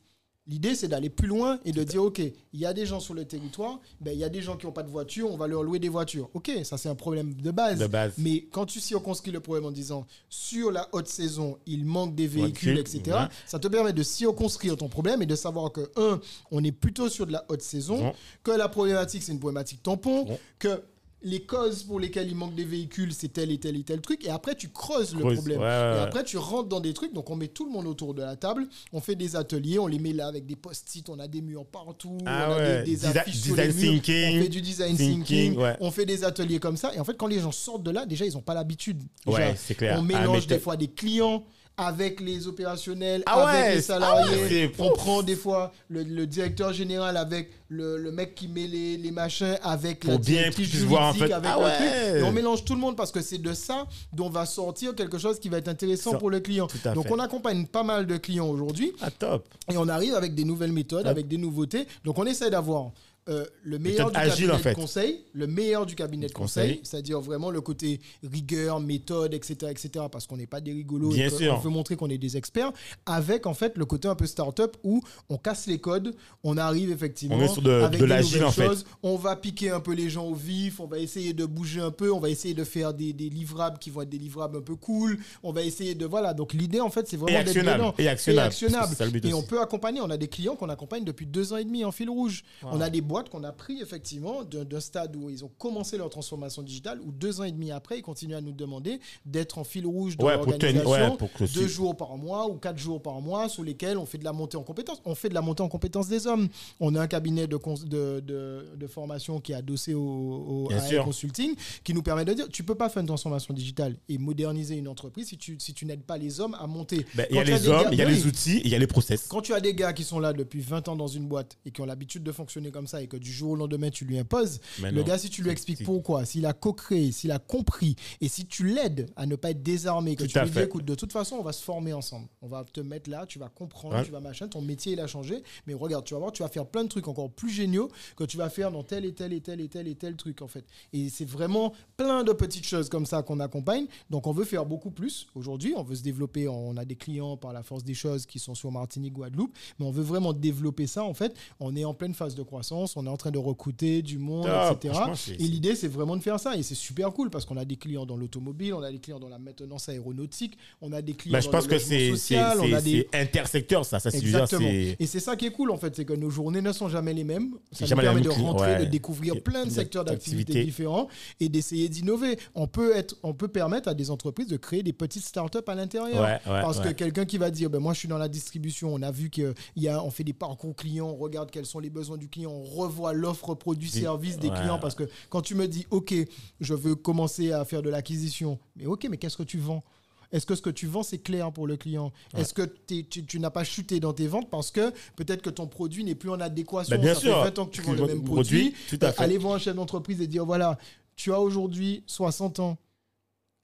L'idée, c'est d'aller plus loin et de dire, OK, il y a des gens sur le territoire, ben, il y a des gens qui n'ont pas de voiture, on va leur louer des voitures. OK, ça c'est un problème de base. De base. Mais quand tu circonscris le problème en disant, sur la haute saison, il manque des véhicules, etc., ouais. ça te permet de circonscrire ton problème et de savoir que, un, on est plutôt sur de la haute saison, Bon. que la problématique, c'est une problématique tampon, Bon. que les causes pour lesquelles il manque des véhicules, c'est tel et tel et tel truc, et après tu creuses le problème. ouais, ouais, Et après tu rentres dans des trucs, donc on met tout le monde autour de la table, on fait des ateliers, on les met là avec des post-it, on a des murs partout, Ah on a ouais, des, des desi- affiches sur les murs, thinking, on fait du design thinking, on fait des ateliers comme ça, et en fait quand les gens sortent de là, déjà ils n'ont pas l'habitude. Déjà. On Ah, mélange des fois des clients avec les opérationnels, Ah avec ouais, les ah salariés. ouais, on prend des fois le, le directeur général avec le, le mec qui met les, les machins, avec Pour la bien puissent voir, en fait. avec Ah ouais. Et on mélange tout le monde parce que c'est de ça dont va sortir quelque chose qui va être intéressant Ça- pour le client. Donc fait. on accompagne pas mal de clients aujourd'hui Ah, top. et on arrive avec des nouvelles méthodes, Top. avec des nouveautés. Donc on essaie d'avoir euh, le meilleur du cabinet de conseil, le meilleur du cabinet de Conseil. c'est-à-dire vraiment le côté rigueur, méthode, etc., etc., parce qu'on n'est pas des rigolos, Bien sûr. on veut montrer qu'on est des experts, avec en fait le côté un peu start-up où on casse les codes, on arrive effectivement On est sur de- avec de des l'agile, nouvelles en fait. choses, on va piquer un peu les gens au vif, on va essayer de bouger un peu, on va essayer de faire des, des livrables qui vont être des livrables un peu cool, on va essayer de voilà. Donc l'idée en fait c'est vraiment d'être dedans. Et actionnable. Et actionnable. Et on peut accompagner. On a des clients qu'on accompagne depuis deux ans et demi en fil rouge. On a des boîtes qu'on a pris effectivement d'un stade où ils ont commencé leur transformation digitale, où deux ans et demi après, ils continuent à nous demander d'être en fil rouge Ouais, tenir- l'organisation, ouais, deux jours par mois ou quatre jours par mois, sur lesquels on fait de la montée en compétences. On fait de la montée en compétences des hommes. On a un cabinet de, de, de, de formation qui est adossé au. Consulting, qui nous permet de dire, tu peux pas faire une transformation digitale et moderniser une entreprise si tu, si tu n'aides pas les hommes à monter. Ben, Il y a les hommes, il y a Oui. les outils, il y a les process. Quand tu as des gars qui sont là depuis 20 ans dans une boîte et qui ont l'habitude de fonctionner comme ça et que du jour au lendemain tu lui imposes, Mais le non. gars si tu lui expliques pourquoi, s'il a co-créé, s'il a compris et si tu l'aides à ne pas être désarmé, que Tout tu lui dis écoute, de toute façon on va se former ensemble, on va te mettre là, tu vas comprendre, Ouais. tu vas machin, ton métier il a changé, mais regarde, tu vas voir, tu vas faire plein de trucs encore plus géniaux que tu vas faire dans tel et tel et tel et tel et tel truc en fait. Et c'est vraiment plein de petites choses comme ça qu'on accompagne. Donc on veut faire beaucoup plus aujourd'hui, on veut se développer, on a des clients par la force des choses qui sont sur Martinique, Guadeloupe, mais on veut vraiment développer ça en fait. On est en pleine phase de croissance, on est en train de recruter du monde, Ah, etc. Et l'idée c'est vraiment de faire ça et c'est super cool parce qu'on a des clients dans l'automobile, on a des clients dans la maintenance aéronautique, on a des clients Ben, je dans pense le que social, on a des c'est intersecteur, ça. ça Exactement. Et c'est ça qui est cool en fait, c'est que nos journées ne sont jamais les mêmes. Ça nous permet de rentrer, ouais. de découvrir plein de secteurs d'activité différents et d'essayer d'innover. On peut être, on peut permettre à des entreprises de créer des petites startups à l'intérieur. Ouais, ouais, Parce que quelqu'un qui va dire, ben moi je suis dans la distribution, on a vu qu'il y a, on fait des parcours clients, on regarde quels sont les besoins du client, on revoit l'offre produit Oui. service des Ouais. clients parce que quand tu me dis, ok, je veux commencer à faire de l'acquisition, mais ok, mais qu'est-ce que tu vends? Est-ce que ce que tu vends, c'est clair pour le client? Est-ce que tu, tu n'as pas chuté dans tes ventes parce que peut-être que ton produit n'est plus en adéquation? Bah, bien Ça sûr. fait 20 ans que tu vends le même produit. produit, fait. Allez voir un chef d'entreprise et dire voilà, tu as aujourd'hui 60 ans.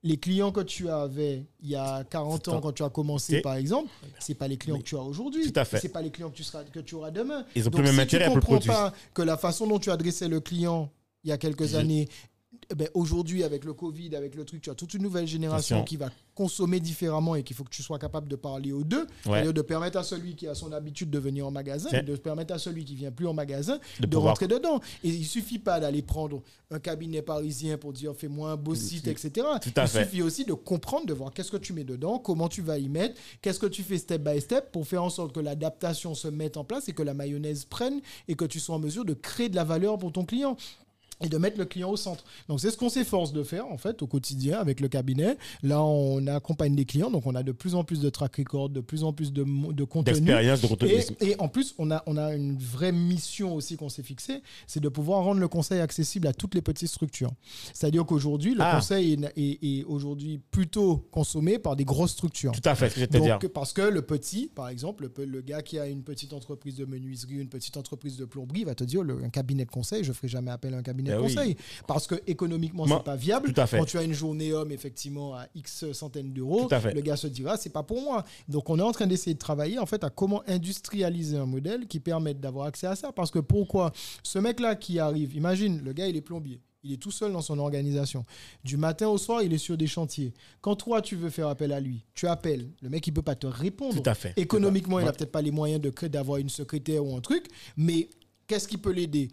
Les clients que tu avais il y a 40 ans quand tu as commencé, par exemple, c'est pas les clients que tu as aujourd'hui. Tout à fait. C'est pas les clients que tu, seras, que tu auras demain. Ils ont Donc, plus le même si intérêt le comprends pas que la façon dont tu adressais le client il y a quelques années, ben, aujourd'hui, avec le Covid, avec le truc, tu as toute une nouvelle génération Attention. qui va consommer différemment et qu'il faut que tu sois capable de parler aux deux. Ouais. C'est-à-dire de permettre à celui qui a son habitude de venir en magasin et de permettre à celui qui vient plus en magasin De rentrer dedans. Et il suffit pas d'aller prendre un cabinet parisien pour dire fais-moi un beau site, etc. Tout à il fait. suffit aussi de comprendre, de voir qu'est-ce que tu mets dedans, comment tu vas y mettre, qu'est-ce que tu fais step by step pour faire en sorte que l'adaptation se mette en place et que la mayonnaise prenne et que tu sois en mesure de créer de la valeur pour ton client et de mettre le client au centre. Donc c'est ce qu'on s'efforce de faire en fait au quotidien avec le cabinet. Là on accompagne des clients, donc on a de plus en plus de track record, de plus en plus de, de contenu. D'expérience, de contenu. Et, et en plus, on a, on a une vraie mission aussi qu'on s'est fixée, c'est de pouvoir rendre le conseil accessible à toutes les petites structures. C'est-à-dire qu'aujourd'hui, le Ah. conseil est, est- est aujourd'hui plutôt consommé par des grosses structures. Tout à fait, ce que je dire. Parce que le petit, par exemple, le, le gars qui a une petite entreprise de menuiserie, une petite entreprise de plomberie, va te dire le, un cabinet de conseil, je ne ferai jamais appel à un cabinet Ben de oui. conseil. Parce que économiquement, c'est pas viable. tout à fait. Quand tu as une journée homme, effectivement, à X centaines d'euros, le gars se dira, c'est pas pour moi. Donc, on est en train d'essayer de travailler, en fait, à comment industrialiser un modèle qui permette d'avoir accès à ça. Parce que pourquoi Ce mec-là qui arrive, imagine, le gars, il est plombier. Il est tout seul dans son organisation. Du matin au soir, il est sur des chantiers. Quand toi, tu veux faire appel à lui, tu appelles. Le mec, il peut pas te répondre. Tout à fait. Économiquement, il Ouais. a peut-être pas les moyens d'avoir une secrétaire ou un truc, mais qu'est-ce qui peut l'aider?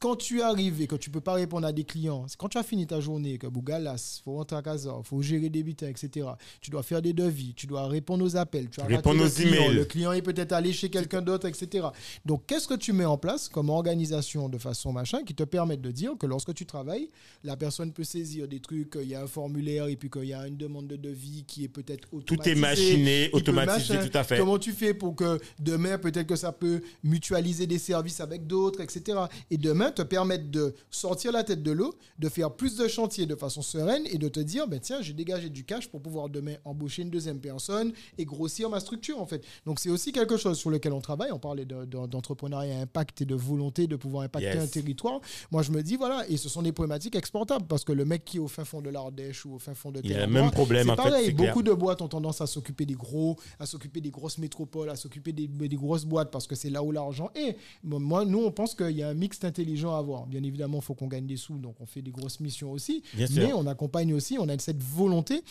Quand tu arrives et que tu peux pas répondre à des clients, quand tu as fini ta journée, que Bougalas, faut rentrer à casa, faut gérer des butins, etc. Tu dois faire des devis, tu dois répondre aux appels, tu as Répondre aux client, emails. Le client est peut-être allé chez quelqu'un d'autre, etc. Donc, qu'est-ce que tu mets en place comme organisation de façon machin qui te permette de dire que lorsque tu travailles, la personne peut saisir des trucs, il y a un formulaire et puis qu'il y a une demande de devis qui est peut-être Tout automatisée. est machiné, automatisé, machin. tout à fait. Comment tu fais pour que demain, peut-être que ça peut mutualiser des services avec d'autres, etc. Et demain, te permettre de sortir la tête de l'eau, de faire plus de chantiers de façon sereine et de te dire, ben tiens, j'ai dégagé du cash pour pouvoir demain embaucher une deuxième personne et grossir ma structure, en fait. Donc, c'est aussi quelque chose sur lequel on travaille. On parlait de- de- d'entrepreneuriat impact et de volonté de pouvoir impacter Yes. un territoire. Moi, je me dis, voilà, et ce sont des problématiques exportables parce que le mec qui est au fin fond de l'Ardèche ou au fin fond de Il a tel le même problème, en fait, pareil, clair. beaucoup de boîtes ont tendance à s'occuper des gros, à s'occuper des grosses métropoles, à s'occuper des, des grosses boîtes parce que c'est là où l'argent est. Moi, nous, nous, on pense qu'il y a un mix intelligent à avoir. Bien évidemment, il faut qu'on gagne des sous, donc on fait des grosses missions aussi. Bien sûr. Mais on accompagne aussi, on a cette volonté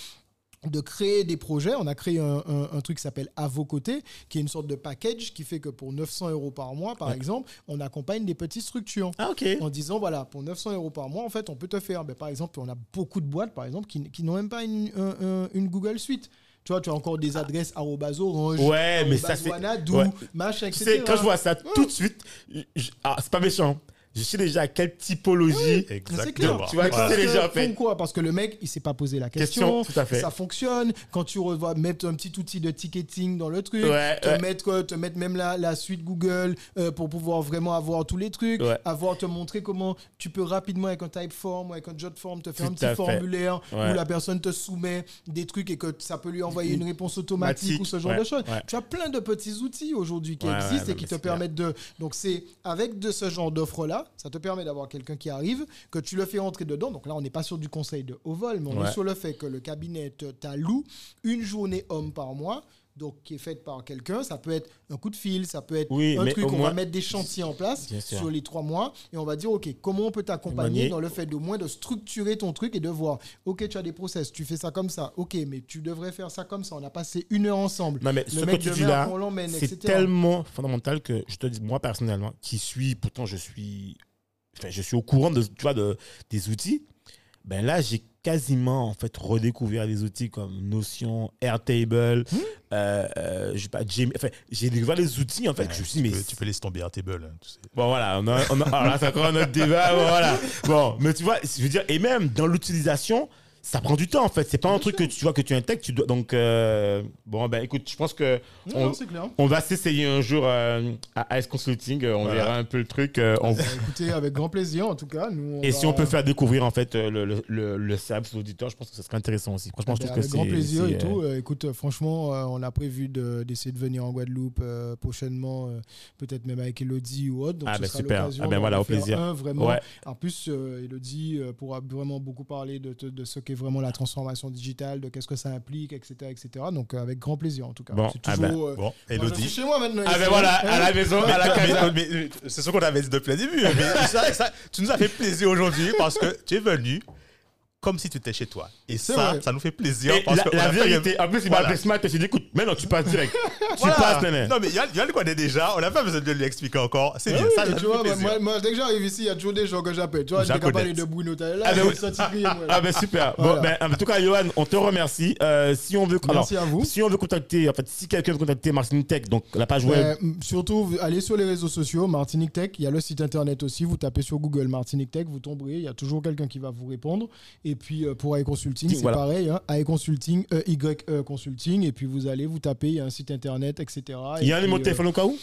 de créer des projets. On a créé un, un- un truc qui s'appelle À vos côtés, qui est une sorte de package qui fait que pour 900 euros par mois, par Ouais. exemple, on accompagne des petites structures. Ah, ok. En disant, voilà, pour 900 euros par mois, en fait, on peut te faire, ben, par exemple, on a beaucoup de boîtes, par exemple, qui, qui n'ont même pas une, un- un- une Google Suite. Tu vois, tu as encore des adresses arobase orange, Ouais, mais ça, c'est- ouais. machin, Tu etc. sais, quand je vois ça tout de suite, je- ah, c'est pas méchant. Je sais déjà quelle typologie. Clair. Exactement. Tu vois, Parce c'est que- déjà fait. Pourquoi Parce que le mec, il s'est pas posé la question. Question, tout à fait. Ça fonctionne. Quand tu revois mettre un petit outil de ticketing dans le truc, Ouais, te, ouais. Mettre, te mettre même la, la suite Google euh, pour pouvoir vraiment avoir tous les trucs, Ouais. avoir te montrer comment tu peux rapidement avec un typeform ou avec un jotform te faire Tout un petit formulaire où la personne te soumet des trucs et que ça peut lui envoyer une réponse automatique ou ce genre de choses. ouais. Tu as plein de petits outils aujourd'hui qui existent et qui te permettent de. Donc c'est avec de ce genre d'offre là, ça te permet d'avoir quelqu'un qui arrive, que tu le fais entrer dedans. Donc là, on n'est pas sur du conseil de haut vol, mais on Ouais. est sur le fait que le cabinet t'alloue une journée homme par mois. Donc, qui est faite par quelqu'un, ça peut être un coup de fil, ça peut être Oui, un truc, on moins- va mettre des chantiers en place sur les trois mois et on va dire, OK, comment on peut t'accompagner Accompagner. dans le fait d'au moins de structurer ton truc et de voir, OK, tu as des process, tu fais ça comme ça, OK, mais tu devrais faire ça comme ça, on a passé une heure ensemble. Non, mais Le ce que mec tu de dis là, c'est tellement fondamental que je te dis, moi personnellement, qui suis, pourtant je suis, enfin, je suis au courant de, tu vois, de, des outils. Ben là, j'ai quasiment en fait redécouvert des outils comme Notion, Airtable, Hmm. euh, euh, je sais pas, Gmail. Enfin, j'ai découvert des outils en fait. que je me suis dit, mais peux, tu peux laisser tomber un table. hein, tu sais. Bon, voilà, on a, on a- alors là, c'est encore un autre débat. Bon, voilà. Bon, mais tu vois, je veux dire, et même dans l'utilisation, ça prend du temps en fait. C'est pas un truc que tu vois que tu intègres. Tu dois, donc, euh, bon, ben écoute, je pense que Non, on, non, c'est clair. on va s'essayer un jour euh, à AS Consulting. euh, On Voilà. verra un peu le truc. euh, on- Bah, écoutez, avec grand plaisir, en tout cas. Nous, et va- si on peut faire découvrir en fait euh, le, le, le, le service aux auditeurs, je pense que ce serait intéressant aussi. Franchement, je Ben, trouve que avec c'est. grand plaisir et tout. Euh, écoute, franchement, euh, on a prévu de- d'essayer de, venir en Guadeloupe euh, prochainement, euh, peut-être même avec Elodie ou autre. Donc, Ah ce ben, super. Ah ben, voilà, au plaisir. un, vraiment. Ouais. En plus, euh, Elodie euh, pourra vraiment beaucoup parler de, de, de ce qu'est vraiment la transformation digitale, de qu'est-ce que ça implique, etc. etc. Donc, euh, avec grand plaisir, en tout cas. Bon, C'est ah ben, toujours. euh, Bon, moi, je suis chez moi maintenant. Ah ben voilà, hein. à la maison, à la casa. c'est ce qu'on avait dit depuis le début. Mais ça- ça- tu nous as fait plaisir aujourd'hui parce que tu es venu comme si tu étais chez toi. Et ça, vrai. ça nous fait plaisir. Et parce la, que la vérité, en plus, il m'a appelé ce matin. Je dit, écoute, maintenant tu passes direct. tu Voilà. passes, néné. Non, mais Yann, le connaît déjà. On n'a pas besoin de lui expliquer encore. C'est Ah bien. oui, ça, ça tu vois, fait moi, dès que j'arrive ici, il y a toujours des gens que j'appelle. Tu vois, j'ai Odette. de Bruno. Là, Ah, ben crier, moi, là. Ah ben super. Voilà. Bon, ben, en tout cas, Johan, on te remercie. Euh, si on veut, Merci alors, à vous. si on veut contacter, en fait, si quelqu'un veut contacter Martine Tech, donc la page web. M- surtout, allez sur les réseaux sociaux, Martinique Tech. Il y a le site internet aussi. Vous tapez sur Google Martinique Tech, vous tomberez. Il y a toujours quelqu'un qui va vous répondre. Et puis, euh, pour AI Consulting, c'est Voilà. pareil. Hein, AI Consulting, EYE Consulting. Et puis, vous allez, vous tapez. Il y a un site internet, etc. Il y a un Et numéro de puis, téléphone au cas où euh,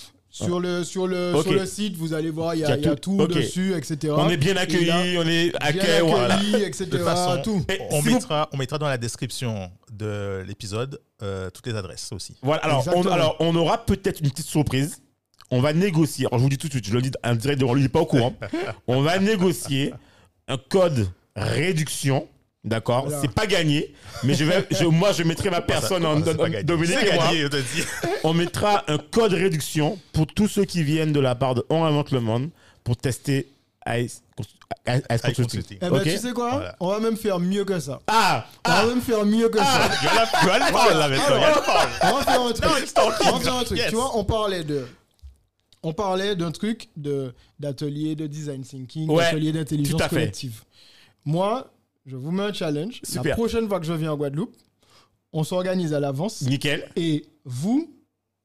sur, le, sur, le, Ok. sur le site, vous allez voir, il y a, Il y a il y a tout. dessus, etc. On est bien Et là, accueillis, on est bien accueilli. voilà. accueilli, etc. De toute façon, tout. Et on, si vous- mettra, on mettra dans la description de l'épisode euh, toutes les adresses aussi. Voilà, alors on, alors, on aura peut-être une petite surprise. On va négocier. Alors, je vous dis tout de suite, je le dis en direct devant lui, il n'est pas au courant. on va négocier un code réduction. D'accord? Voilà. C'est pas gagné, mais je vais, je- moi je mettrai ma personne en, Ça. Dominique on mettra un code réduction pour tous ceux qui viennent de la part de On Invente le Monde pour tester Ice, Ice Avec Consulting. Consulting. Eh ben, tu sais quoi? Voilà. On va même faire mieux que ça. Ah, On ah, va même faire mieux que ça. Il y a la- il y a la parole là maintenant. On va faire un truc. On va faire un truc. Yes. Tu vois, on parlait de. On parlait d'un truc de d'atelier de design thinking, Ouais, d'atelier d'intelligence tout à fait. Moi, je vous mets un challenge. Super. La prochaine fois que je viens en Guadeloupe, on s'organise à l'avance. nickel. Et vous,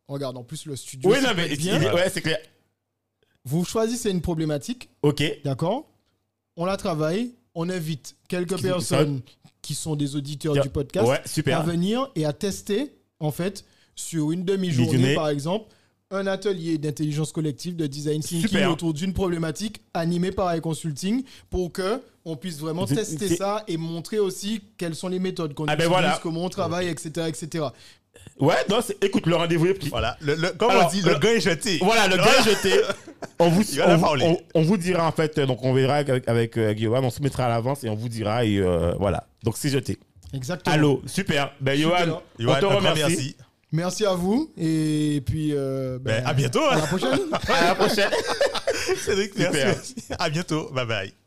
regarde, en plus le studio, Oui, non, mais bien. ouais, c'est clair. vous choisissez une problématique, Ok, d'accord On la travaille, on invite quelques personnes qui sont des auditeurs du podcast ouais, à venir et à tester, en fait, sur une demi-journée, par exemple, un atelier d'intelligence collective, de design thinking Super. autour d'une problématique animée par iConsulting consulting pour que on puisse vraiment tester ça et montrer aussi quelles sont les méthodes qu'on Ah ben utilise, voilà. comment on travaille, etc., etc. Ouais, non, écoute, le rendez-vous est pris. Voilà. Le, le- comme Alors, on dit, le le- gars est jeté. Voilà, le gars est jeté. On vous, on, vous- parler. on- on vous dira en fait, donc on verra avec, avec euh, Guillaume, on se mettra à l'avance et on vous dira et euh, voilà. Donc c'est jeté. Exactement. Allô, super. Ben. Johan, on te remercie. merci. Merci à vous et puis euh, Ben, à bientôt. à hein. la prochaine. À la prochaine. Cédric, Super. merci. À bientôt. Bye bye.